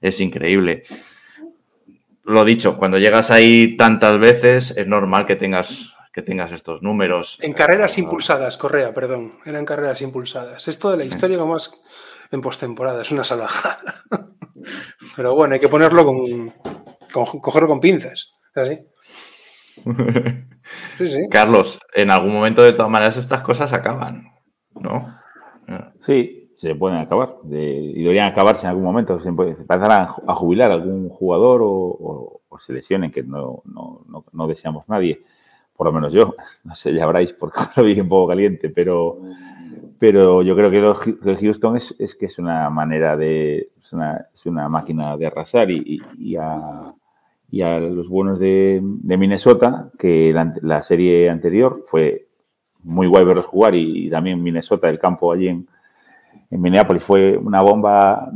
es increíble. Lo dicho, cuando llegas ahí tantas veces, es normal que tengas que tengas estos números. En carreras impulsadas, Correa, perdón. Eran carreras impulsadas. Esto de la historia como más en postemporada, es una salvajada. Pero bueno, hay que ponerlo con, cogerlo con pinzas. Así. Sí, sí. Carlos, en algún momento de todas maneras estas cosas acaban, ¿no? Sí, se pueden acabar. y deberían acabarse en algún momento. Se empezarán a jubilar algún jugador o, se lesionen, que no, no, deseamos nadie. Por lo menos yo. No sé, ya habráis porque lo vi un poco caliente, pero, pero yo creo que lo Houston es, es, que es una manera de. Es una, es una máquina de arrasar y, y, a, y a los buenos de, de Minnesota, que la, serie anterior fue muy guay verlos jugar y, también Minnesota, el campo allí en, en Minneapolis fue una bomba,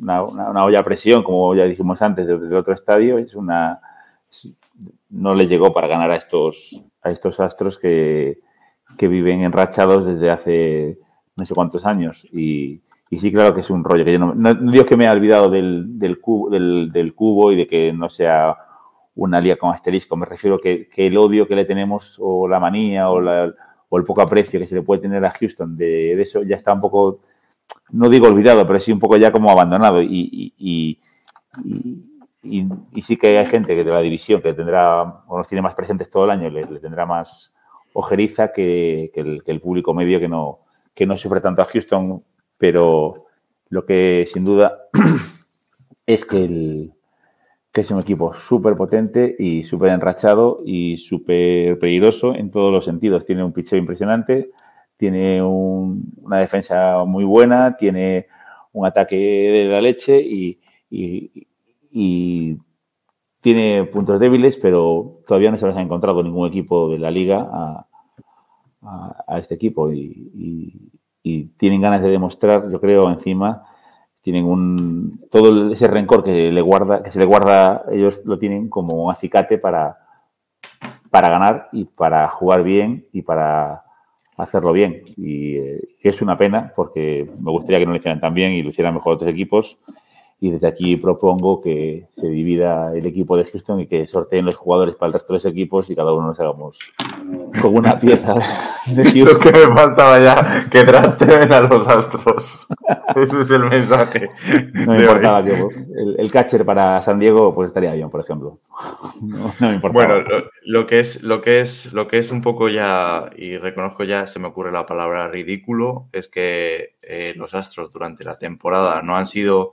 una, olla a presión, como ya dijimos antes, desde otro estadio. Es una, no le llegó para ganar a estos, a estos astros que, que viven enrachados desde hace no sé cuántos años. Y, y sí, claro que es un rollo. Que yo no, no, digo que me haya olvidado del, del, cubo, del, del, cubo y de que no sea una liga con asterisco. Me refiero que, que el odio que le tenemos o la manía o, la, o, el poco aprecio que se le puede tener a Houston de, de, eso ya está un poco, no digo olvidado, pero sí un poco ya como abandonado. Y, y, y sí que hay gente que de la división que tendrá o nos tiene más presentes todo el año, le, tendrá más ojeriza que, el, que el público medio que no, que no sufre tanto a Houston pero lo que sin duda es que, el, que es un equipo súper potente y súper enrachado y súper peligroso en todos los sentidos. Tiene un pitcher impresionante, tiene una defensa muy buena, tiene un ataque de la leche y, tiene puntos débiles, pero todavía no se les ha encontrado ningún equipo de la liga a, este equipo. y, y tienen ganas de demostrar, yo creo, encima, tienen un todo ese rencor que le guarda, que se le guarda, ellos lo tienen como un acicate para, para ganar y para jugar bien y para hacerlo bien. Y eh, es una pena porque me gustaría que no lo hicieran tan bien y lo hicieran mejor otros equipos y desde aquí propongo que se divida el equipo de Houston y que sorteen los jugadores para el resto de los equipos y cada uno nos hagamos con una pieza de Houston. Lo que me faltaba ya, que traten a los astros. Ese es el mensaje. No me importaba que el, catcher para San Diego pues estaría bien, por ejemplo. No, me importaba. Bueno, lo, que es, lo, que es, lo que es un poco ya, y reconozco ya, se me ocurre la palabra ridículo, es que eh, los astros durante la temporada no han sido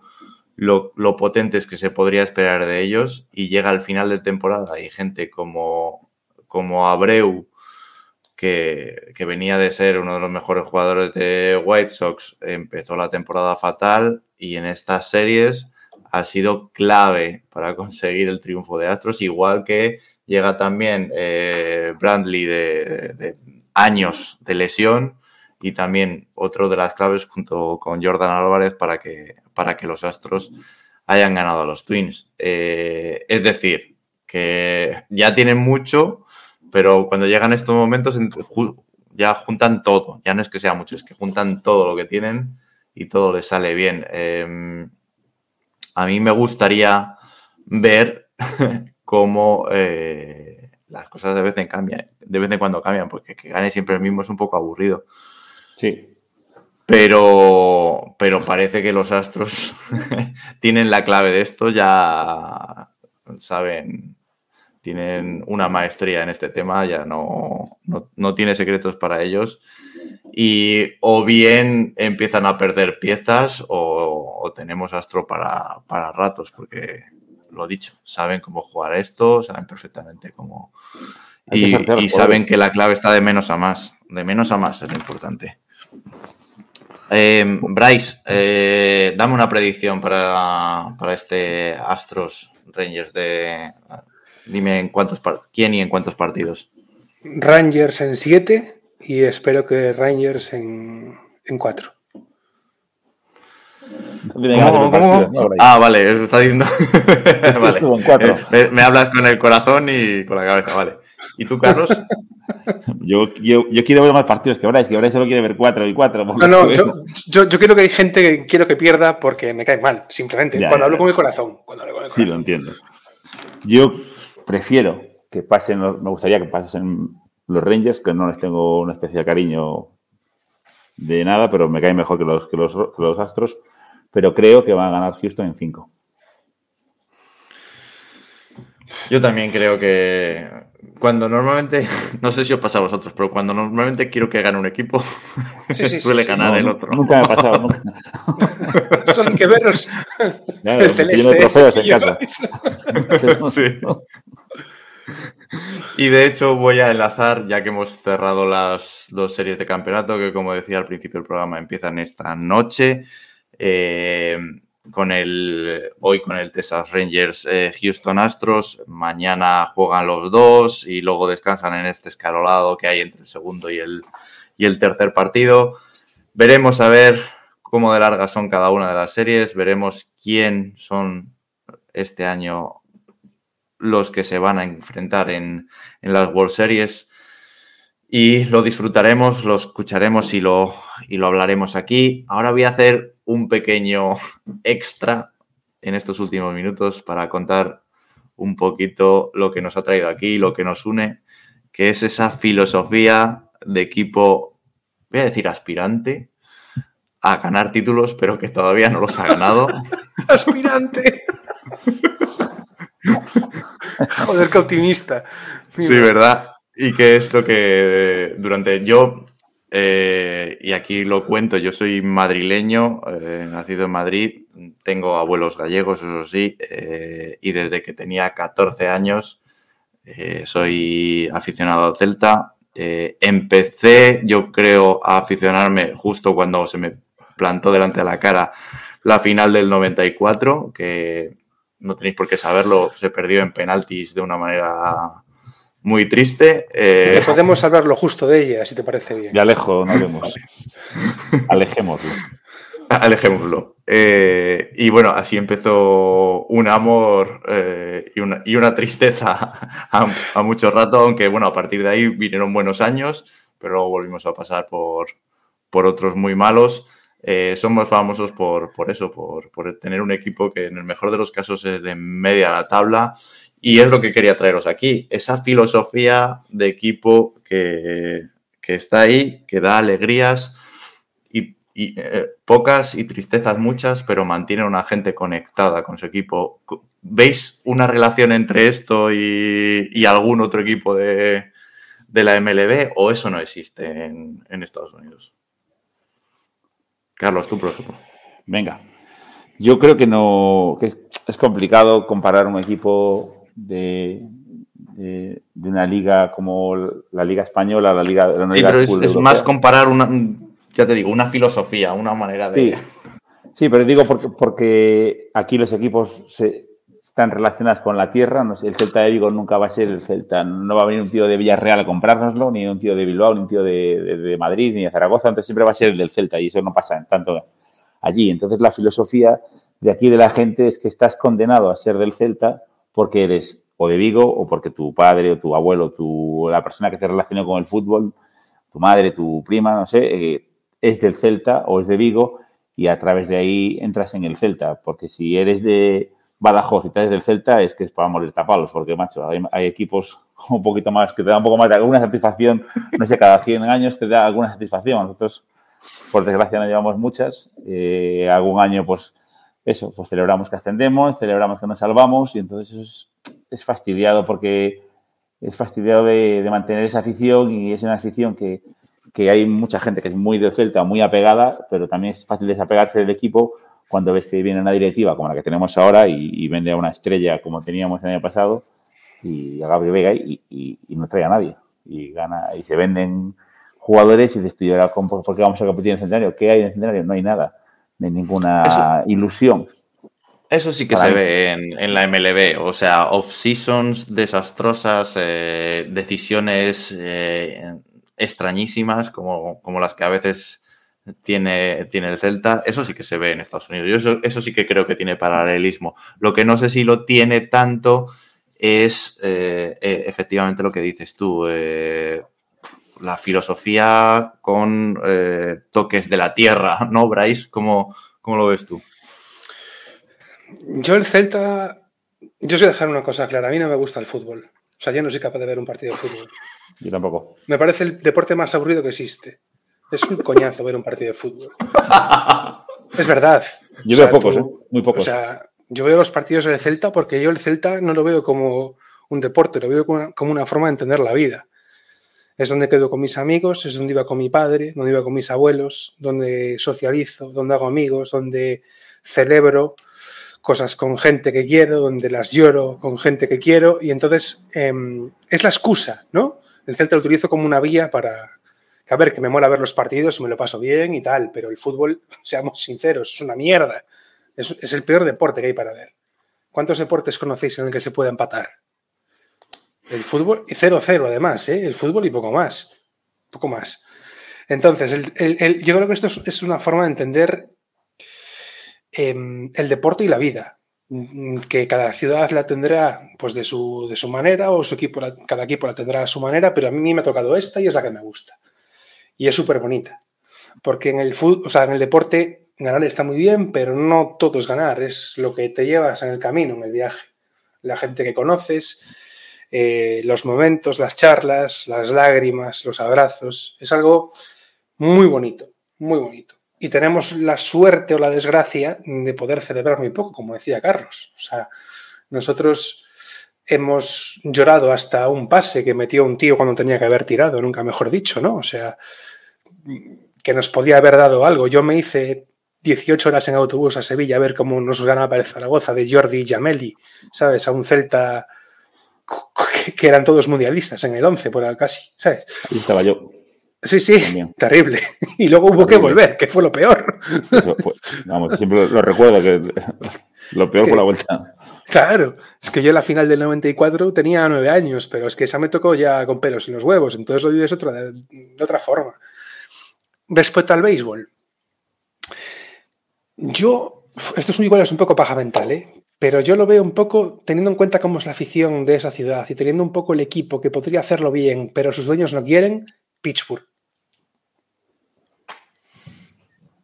lo, potentes que se podría esperar de ellos y llega al final de temporada. Y gente como, como Abreu, que, venía de ser uno de los mejores jugadores de White Sox, empezó la temporada fatal y en estas series ha sido clave para conseguir el triunfo de Astros, igual que llega también eh, Brandley de, años de lesión y también otro de las claves junto con Jordan Álvarez para que, para que los Astros hayan ganado a los Twins. Eh, es decir, que ya tienen mucho, pero cuando llegan estos momentos ya juntan todo. Ya no es que sea mucho, es que juntan todo lo que tienen y todo les sale bien. Em, a mí me gustaría ver cómo eh, las cosas de vez en cambian, de vez en cuando cambian, porque que gane siempre el mismo es un poco aburrido. Sí. Pero, pero parece que los astros tienen la clave de esto, ya saben, tienen una maestría en este tema, ya no, no, tiene secretos para ellos. Y o bien empiezan a perder piezas o, tenemos astro para, para ratos, porque lo dicho, saben cómo jugar esto, saben perfectamente cómo... Y, saben que la clave está de menos a más. De menos a más es lo importante. Eh, Bryce, eh, dame una predicción para, este Astros Rangers de. Dime en cuántos quién y en cuántos partidos. Rangers en 7 y espero que Rangers en 4. Ah, vale, está diciendo. vale. Me, me, hablas con el corazón y con la cabeza, vale. ¿Y tú, Carlos? Yo, yo, yo, quiero ver más partidos que Bryce, que Bryce solo quiere ver cuatro y cuatro. No, no, yo, yo, yo, quiero que hay gente que quiero que pierda porque me cae mal, simplemente. cuando hablo con el corazón. Cuando hablo con el corazón. Sí, lo entiendo. Yo prefiero que pasen, me gustaría que pasen los Rangers, que no les tengo un especial cariño de nada, pero me caen mejor que los, que los, que los Astros. Pero creo que van a ganar Houston en cinco. Yo también creo que cuando normalmente, no sé si os pasa a vosotros, pero cuando normalmente quiero que gane un equipo, suele ganar el otro. Nunca me ha pasado, nunca. Son que veros el celeste. en casa. Y de hecho voy a enlazar, ya que hemos cerrado las dos series de campeonato, que como decía al principio del programa empiezan esta noche. Eh, con el, hoy con el Texas Rangers eh, Houston Astros, mañana juegan los dos y luego descansan en este escalolado que hay entre el segundo y el, y el tercer partido. Veremos a ver cómo de largas son cada una de las series, veremos quién son este año los que se van a enfrentar en, en las World Series y lo disfrutaremos, lo escucharemos y lo, y lo hablaremos aquí. Ahora voy a hacer un pequeño extra en estos últimos minutos para contar un poquito lo que nos ha traído aquí, lo que nos une, que es esa filosofía de equipo, voy a decir aspirante, a ganar títulos, pero que todavía no los ha ganado. aspirante. Joder, qué optimista. Sí, ¿verdad? Y que es lo que durante yo eh, y aquí lo cuento, yo soy madrileño, eh, nacido en Madrid, tengo abuelos gallegos, eso sí, eh, y desde que tenía 14 años soy aficionado al Celta. empecé, yo creo, a aficionarme justo cuando se me plantó delante de la cara la final del 94, que no tenéis por qué saberlo, se perdió en penaltis de una manera muy triste. Eh... Podemos hablar lo justo de ella, si te parece bien. Ya alejo, no hablemos. Alejémoslo. Alejémoslo. Eh, y bueno, así empezó un amor eh, y, una, y, una, tristeza a, mucho rato, aunque bueno, a partir de ahí vinieron buenos años, pero luego volvimos a pasar por, por otros muy malos. Eh, somos famosos por, por eso, por, por, tener un equipo que en el mejor de los casos es de media la tabla y es lo que quería traeros aquí, esa filosofía de equipo que, está ahí, que da alegrías y, eh, pocas y tristezas muchas, pero mantiene a una gente conectada con su equipo. ¿Veis una relación entre esto y, algún otro equipo de, la MLB o eso no existe en, Estados Unidos? Carlos, tú, por ejemplo. Venga. Yo creo que no, que es complicado comparar un equipo de, de, una liga como la Liga Española, la Liga, la sí, pero es, más comparar una, ya te digo, una filosofía, una manera de. Sí, pero digo porque, porque aquí los equipos se, están relacionados con la tierra. el Celta de Vigo nunca va a ser el Celta. No va a venir un tío de Villarreal a comprárnoslo, ni un tío de Bilbao, ni un tío de, de, Madrid, ni de Zaragoza. Entonces siempre va a ser el del Celta y eso no pasa tanto allí. Entonces la filosofía de aquí de la gente es que estás condenado a ser del Celta porque eres o de Vigo o porque tu padre o tu abuelo, tu, la persona que te relacionó con el fútbol, tu madre, tu prima, no sé, eh, es del Celta o es de Vigo y a través de ahí entras en el Celta. Porque si eres de Badajoz y estás del Celta es que es para morir tapados, porque, macho, hay, equipos un poquito más, que te da un poco más de alguna satisfacción, no sé, cada 100 años te da alguna satisfacción. Nosotros, por desgracia, no llevamos muchas. Eh, algún año, pues, eso, pues celebramos que ascendemos, celebramos que nos salvamos y entonces es, fastidiado porque es fastidiado de, mantener esa afición y es una afición que, que, hay mucha gente que es muy de Celta, muy apegada, pero también es fácil desapegarse del equipo cuando ves que viene una directiva como la que tenemos ahora y, vende a una estrella como teníamos el año pasado y a Gabriel Vega y, no trae a nadie y gana y se venden jugadores y dices ¿por qué vamos a competir en el Centenario? ¿Qué hay en el Centenario? No hay nada, hay ninguna ilusión. Eso sí que se ve en, la MLB, o sea, off-seasons desastrosas, eh, decisiones eh, extrañísimas como, como, las que a veces tiene, tiene el Celta, eso sí que se ve en Estados Unidos. Yo eso, eso sí que creo que tiene paralelismo. Lo que no sé si lo tiene tanto es eh, efectivamente lo que dices tú, la filosofía con toques de la tierra, ¿no, Bryce? ¿Cómo, cómo lo ves tú? Yo el Celta, yo os voy a dejar una cosa clara, a mí no me gusta el fútbol. O sea, yo no soy capaz de ver un partido de fútbol. Yo tampoco. Me parece el deporte más aburrido que existe. Es un coñazo ver un partido de fútbol. es verdad. Yo veo pocos, ¿eh? muy pocos. O sea, yo veo los partidos del Celta porque yo el Celta no lo veo como un deporte, lo veo como una, forma de entender la vida. Es donde quedo con mis amigos, es donde iba con mi padre, donde iba con mis abuelos, donde socializo, donde hago amigos, donde celebro, cosas con gente que quiero, donde las lloro con gente que quiero, y entonces em, es la excusa, ¿no? El Celta lo utilizo como una vía para, a ver, que me mola ver los partidos, me lo paso bien y tal, pero el fútbol, seamos sinceros, es una mierda. Es, el peor deporte que hay para ver. ¿Cuántos deportes conocéis en el que se puede empatar? El fútbol, y 0-0 además, ¿eh? El fútbol y poco más. Poco más. Entonces, yo creo que esto es una forma de entender Em, el deporte y la vida, mm, que cada ciudad la tendrá pues de su, de su manera o su equipo, cada equipo la tendrá a su manera, pero a mí me ha tocado esta y es la que me gusta. Y es súper bonita, porque en el fútbol, o sea, en el deporte ganar está muy bien, pero no todo es ganar, es lo que te llevas en el camino, en el viaje, la gente que conoces, eh, los momentos, las charlas, las lágrimas, los abrazos, es algo muy bonito, muy bonito y tenemos la suerte o la desgracia de poder celebrar muy poco, como decía Carlos. O sea, nosotros hemos llorado hasta un pase que metió un tío cuando tenía que haber tirado, nunca mejor dicho, ¿no? O sea, que nos podía haber dado algo. Yo me hice 18 horas en autobús a Sevilla a ver cómo nos ganaba el Zaragoza de Jordi y Jameli, ¿sabes? A un Celta que eran todos mundialistas en el 11, por casi, ¿sabes? Y estaba yo. Sí, sí, terrible. Y luego hubo que volver, que fue lo peor. vamos, siempre lo, recuerdo, que lo peor fue la vuelta. Claro, es que yo en la final del 94 tenía nueve años, pero es que esa me tocó ya con pelos en los huevos, entonces lo vives otra, de, otra forma. Respecto al béisbol, yo, esto es igual, es un poco paja mental, ¿eh? Pero yo lo veo un poco teniendo en cuenta cómo es la afición de esa ciudad y teniendo un poco el equipo que podría hacerlo bien, pero sus dueños no quieren, Pittsburgh.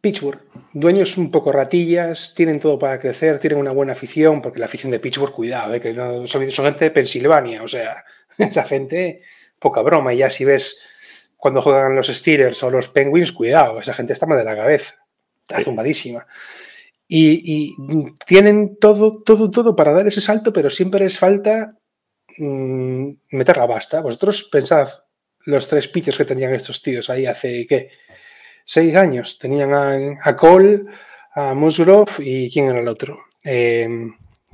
Pittsburgh, dueños un poco ratillas, tienen todo para crecer, tienen una buena afición, porque la afición de Pittsburgh, cuidado, eh, que son, gente de Pensilvania, o sea, esa gente, poca broma, y ya si ves cuando juegan los Steelers o los Penguins, cuidado, esa gente está mal de la cabeza, está zumbadísima. Y, tienen todo, todo, todo para dar ese salto, pero siempre les falta mm, meter la basta. Vosotros pensad los tres pitchers que tenían estos tíos ahí hace, ¿qué? seis años. Tenían a, Cole, a Musgrove y ¿quién era el otro? Eh,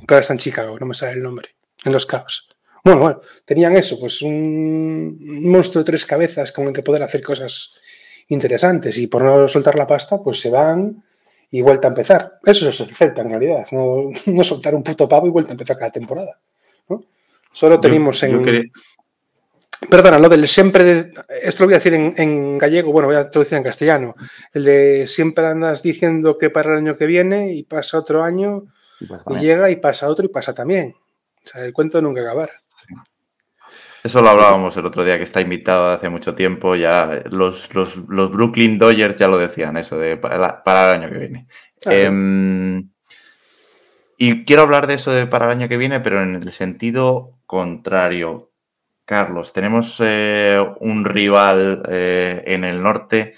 está en Chicago, no me sale el nombre, en los Cavs. Bueno, bueno, tenían eso, pues un monstruo de tres cabezas con el que poder hacer cosas interesantes y por no soltar la pasta, pues se van y vuelta a empezar. Eso es el Celta en realidad, no, soltar un puto pavo y vuelta a empezar cada temporada. Solo tenemos en... Perdona, lo del siempre, esto lo voy a decir en, gallego, bueno, voy a traducir en castellano. El de siempre andas diciendo que para el año que viene y pasa otro año y, llega y pasa otro y pasa también. O sea, el cuento nunca acabar. Eso lo hablábamos el otro día, que está invitado hace mucho tiempo. Ya los, Brooklyn Dodgers ya lo decían, eso de para, el año que viene. Em, y quiero hablar de eso de para el año que viene, pero en el sentido contrario Carlos, tenemos eh, un rival eh, en el norte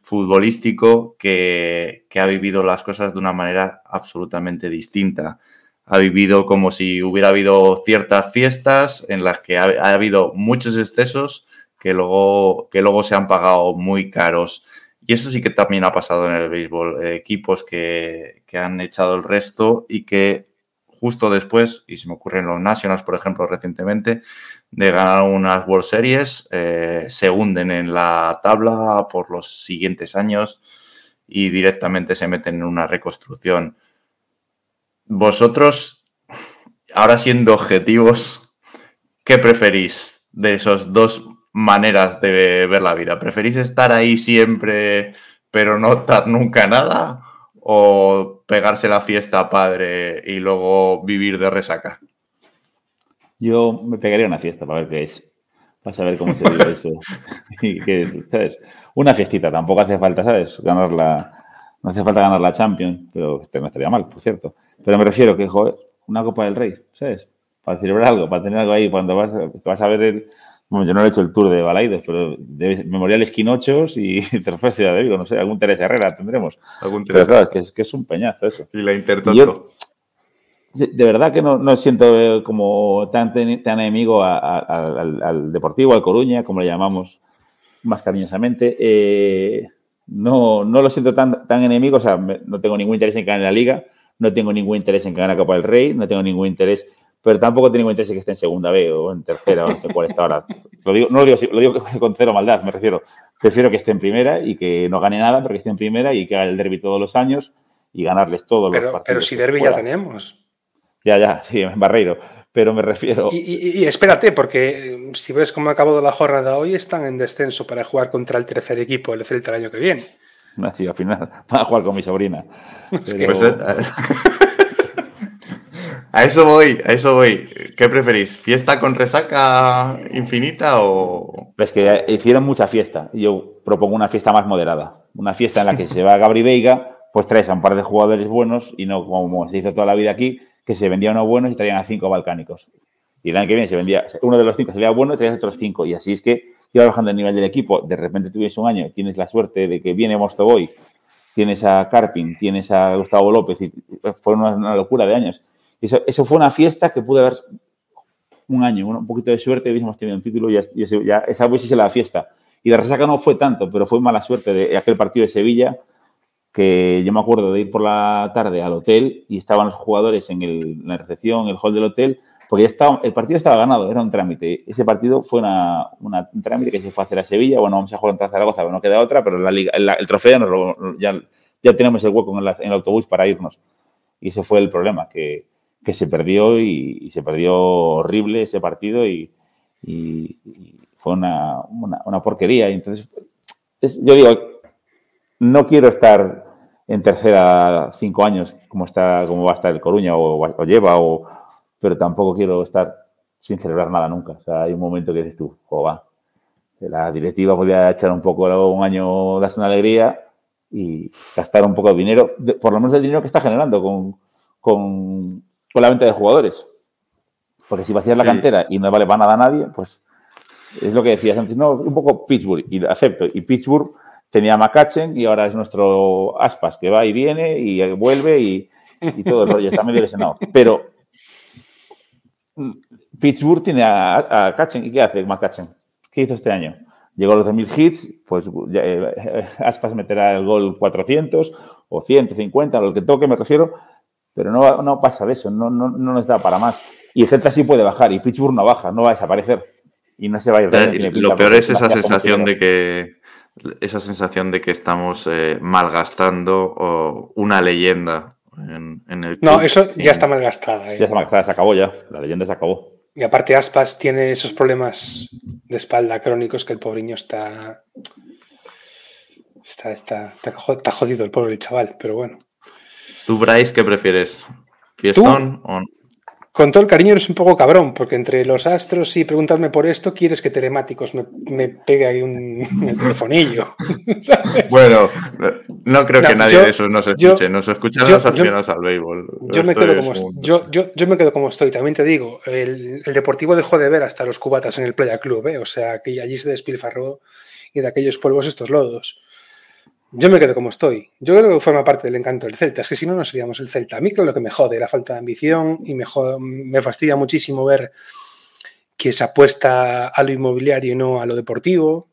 futbolístico que, que, ha vivido las cosas de una manera absolutamente distinta. Ha vivido como si hubiera habido ciertas fiestas en las que ha, ha habido muchos excesos que luego, que luego se han pagado muy caros. Y eso sí que también ha pasado en el béisbol. Eh, equipos que, que, han echado el resto y que justo después, y se me ocurren los Nationals, por ejemplo, recientemente, de ganar unas World Series, eh, se hunden en la tabla por los siguientes años y directamente se meten en una reconstrucción. Vosotros, ahora siendo objetivos, ¿qué preferís de esos dos maneras de ver la vida? ¿Preferís estar ahí siempre pero no estar nunca nada? ¿O pegarse la fiesta padre y luego vivir de resaca? Yo me pegaría una fiesta para ver qué es. Para saber cómo se vive eso. y qué es, ¿sabes? Una fiestita, tampoco hace falta, ¿sabes? Ganar la. No hace falta ganar la Champions, pero este no estaría mal, por cierto. Pero me refiero que, joder, una Copa del Rey, ¿sabes? Para celebrar algo, para tener algo ahí cuando vas, vas a ver el. Bueno, yo no he hecho el tour de Balaidos, pero de Memorial Esquinochos y Tercer Ciudad de Vigo, no sé, algún Teresa Herrera tendremos. ¿Algún pero claro, es que, es que es un peñazo eso. Y la Intertoto de verdad que no, no siento como tan, tan enemigo a, a, al, al, Deportivo, al Coruña, como le llamamos más cariñosamente. Eh, no, no lo siento tan, tan enemigo, o sea, no tengo ningún interés en que gane la Liga, no tengo ningún interés en que gane la Copa del Rey, no tengo ningún interés, pero tampoco tengo ningún interés en que esté en segunda B o en tercera, o no sé cuál está ahora. Lo digo, no lo digo, lo digo con cero maldad, me refiero. Prefiero que esté en primera y que no gane nada, pero que esté en primera y que haga el derby todos los años y ganarles todos pero, los partidos. Pero si derby ya tenemos. Ya, ya, sí, en Barreiro. Pero me refiero. Y, y, y, espérate, porque si ves cómo ha acabado la jornada hoy, están en descenso para jugar contra el tercer equipo, el Celta, el año que viene. Sí, al final van a jugar con mi sobrina. Es que... pues, a eso voy, a eso voy. ¿Qué preferís? ¿Fiesta con resaca infinita o.? Es que hicieron mucha fiesta. Yo propongo una fiesta más moderada. Una fiesta en la que se va Gabri Veiga, pues traes a un par de jugadores buenos y no como se hizo toda la vida aquí, que se vendía unos buenos y traían a cinco balcánicos. Y el año que viene se vendía, uno de los cinco salía bueno y traías otros cinco. Y así es que iba bajando el nivel del equipo. De repente tuvieses un año, tienes la suerte de que viene Mostoboy, tienes a Carpin, tienes a Gustavo López, y fue una, locura de años. Y eso, eso, fue una fiesta que pude haber un año, un poquito de suerte, hubiésemos tenido un título y, ya, ya, esa hubiese la fiesta. Y la resaca no fue tanto, pero fue mala suerte de aquel partido de Sevilla, que yo me acuerdo de ir por la tarde al hotel y estaban los jugadores en, el, en la recepción, en el hall del hotel, porque estaba, el partido estaba ganado, era un trámite. Ese partido fue una, una, un trámite que se fue a hacer a Sevilla, bueno, vamos a jugar contra Zaragoza, no queda otra, pero la liga, el trofeo nos lo, ya, ya tenemos el hueco en, la, en, el autobús para irnos. Y ese fue el problema, que, que se perdió y, y, se perdió horrible ese partido y, y, y fue una, una, una, porquería. Y entonces, es, yo digo, no quiero estar en tercera cinco años como está como va a estar el Coruña o, o lleva o pero tampoco quiero estar sin celebrar nada nunca. O sea hay un momento que dices tú oh, va la directiva podría echar un poco un año darse una alegría y gastar un poco de dinero por lo menos el dinero que está generando con, con, con la venta de jugadores. Porque si vacías la cantera y no vale para nada a nadie pues es lo que decías antes no un poco Pittsburgh y acepto y Pittsburgh tenía McCutchen y ahora es nuestro Aspas, que va y viene y vuelve y, y todo el rollo, está medio lesionado. Pero Pittsburgh tiene a, a ¿y qué hace McCutchen? ¿Qué hizo este año? Llegó a los 2000 hits, pues eh, Aspas meterá el gol 400 o 150, lo que toque, me refiero, pero no, no pasa de eso, no, no, no nos da para más. Y el Celta sí puede bajar y Pittsburgh no baja, no va a desaparecer. Y no se va a ir. Lo peor es esa sensación de que esa sensación de que estamos eh, malgastando o una leyenda en, en, el club. No, eso ya está malgastada. Eh. Ya está malgastada, se acabó ya. La leyenda se acabó. Y aparte Aspas tiene esos problemas de espalda crónicos que el pobreño está... Está, está, está jodido el pobre chaval, pero bueno. ¿Tú, Bryce, qué prefieres? ¿Fiestón o no? Con todo el cariño eres un poco cabrón, porque entre los astros y preguntarme por esto, quieres que telemáticos me, pegue ahí un, telefonillo. Bueno, no creo que nadie de esos nos escuche, nos escuchan los aficionados al béisbol. Yo me, quedo como, yo, yo, me quedo como estoy, también te digo, el, Deportivo dejó de ver hasta los cubatas en el Playa Club, ¿eh? o sea, que allí se despilfarró y de aquellos polvos estos lodos. Yo me quedo como estoy. Yo creo que forma parte del encanto del Celta. Es que si no, no seríamos el Celta. A mí creo lo que me jode, la falta de ambición y me, me fastidia muchísimo ver que se apuesta a lo inmobiliario y no a lo deportivo.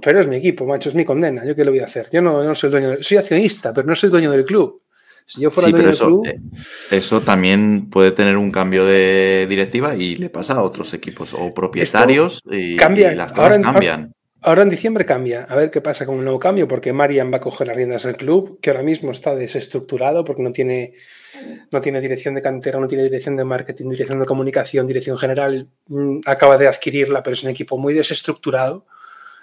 Pero es mi equipo, macho, es mi condena. ¿Yo qué lo voy a hacer? Yo no, no soy dueño, soy accionista, pero no soy dueño del club. Si yo fuera dueño del club. Eh, eso también puede tener un cambio de directiva y le pasa a otros equipos o propietarios y, cambia, las cosas cambian. Ahora en diciembre cambia, a ver qué pasa con el nuevo cambio, porque Marian va a coger las riendas del club, que ahora mismo está desestructurado porque no tiene, no tiene dirección de cantera, no tiene dirección de marketing, dirección de comunicación, dirección general, mm, acaba de adquirirla, pero es un equipo muy desestructurado.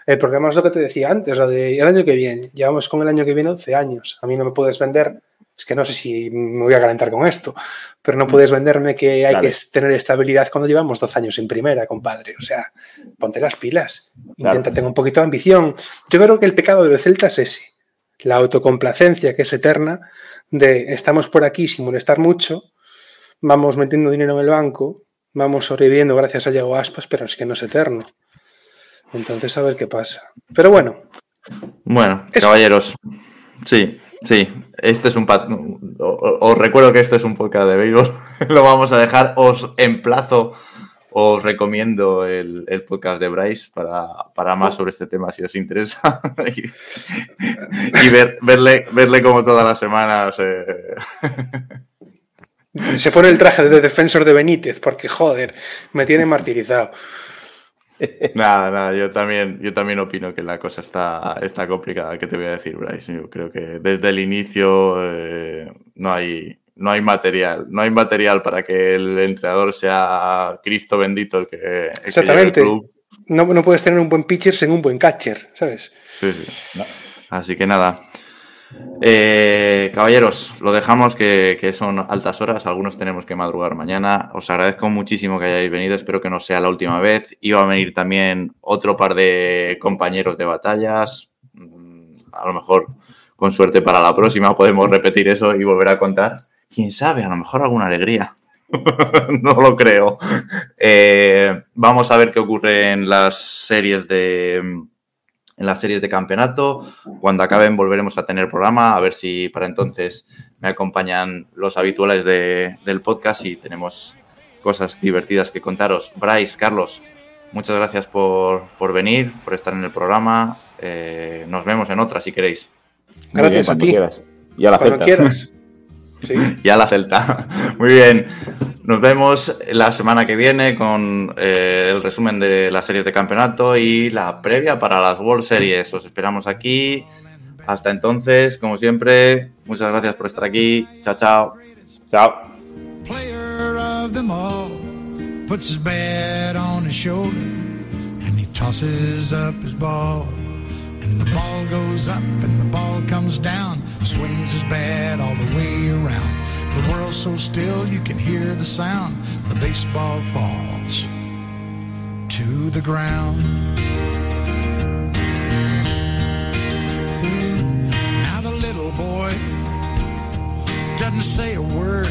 El problema es lo que te decía antes, lo de el año que viene. Llevamos con el año que viene 11 años. A mí no me puedes vender es que no sé si me voy a calentar con esto, pero no puedes venderme que hay que tener estabilidad cuando llevamos 12 años en primera, compadre. O sea, ponte las pilas, intenta tener un poquito de ambición. Yo creo que el pecado del Celta es ese, la autocomplacencia que es eterna de estamos por aquí sin molestar mucho, vamos metiendo dinero en el banco, vamos sobreviviendo gracias a Yago Aspas, pero es que no es eterno. Entonces, a ver qué pasa. Pero bueno. Bueno, caballeros, sí, Sí, este es un os recuerdo que esto es un podcast de béisbol. Lo vamos a dejar. Os emplazo, os recomiendo el, podcast de Bryce para, más sobre este tema si os interesa. y, verle, verle como todas las semanas. Se pone el traje de defensor de Benítez, porque joder, me tiene martirizado. Nada, nada, yo también, yo también opino que la cosa está, está complicada. ¿Qué te voy a decir, Bryce? Yo creo que desde el inicio eh, no, hay, no hay material. No hay material para que el entrenador sea Cristo bendito el que. Exactamente. No, no, puedes tener un buen pitcher sin un buen catcher, ¿sabes? Sí, sí. Así que nada, eh, caballeros, lo dejamos que, son altas horas, algunos tenemos que madrugar mañana. Os agradezco muchísimo que hayáis venido, espero que no sea la última vez. Iba a venir también otro par de compañeros de batallas. Mm, a lo mejor, con suerte para la próxima, podemos repetir eso y volver a contar. Quién sabe, a lo mejor alguna alegría. no lo creo. Eh, vamos a ver qué ocurre en las series de en las series de campeonato. Cuando acaben volveremos a tener programa, a ver si para entonces me acompañan los habituales del podcast y tenemos cosas divertidas que contaros. Bryce, Carlos, muchas gracias por, venir, por estar en el programa. Eh, nos vemos en otra si queréis. Gracias a ti. Y a la Cuando quieras. Y a la Celta. Muy bien. Nos vemos la semana que viene con eh, el resumen de las series de campeonato y la previa para las World Series. Os esperamos aquí. Hasta entonces, como siempre, muchas gracias por estar aquí. Chao, chao. Chao. Goes up and the ball comes down, swings his bat all the way around. The world's so still you can hear the sound. The baseball falls to the ground. Now the little boy doesn't say a word,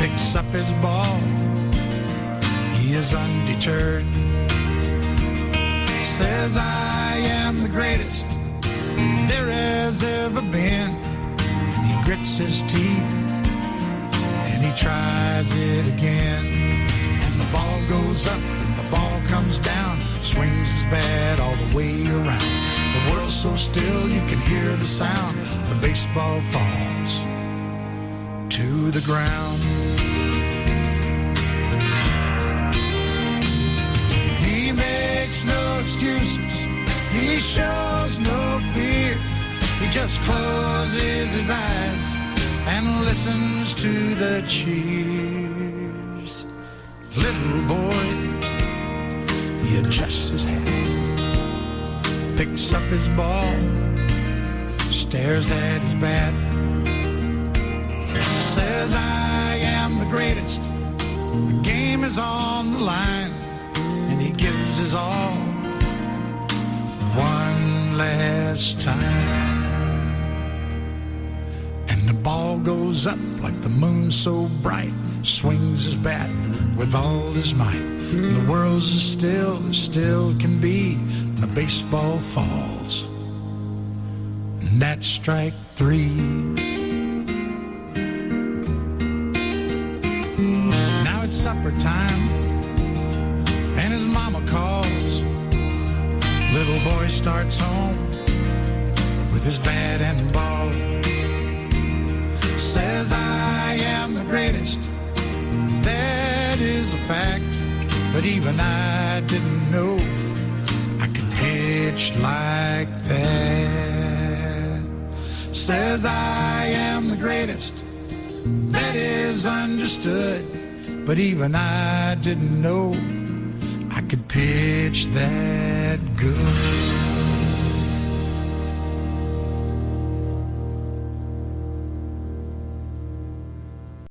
picks up his ball. He is undeterred says I am the greatest there has ever been. And he grits his teeth and he tries it again. And the ball goes up and the ball comes down, swings his bat all the way around. The world's so still you can hear the sound. The baseball falls to the ground. He makes no excuses. He shows no fear. He just closes his eyes and listens to the cheers. Little boy, he adjusts his hat, picks up his ball, stares at his bat, says, I am the greatest. The game is on the line, and he gives his all last time. And the ball goes up like the moon so bright, swings his bat with all his might. And the world's as still as still can be, and the baseball falls. And that's strike three. Now it's supper time, Little boy starts home with his bat and ball. Says, I am the greatest. That is a fact. But even I didn't know I could pitch like that. Says, I am the greatest. That is understood. But even I didn't know that good.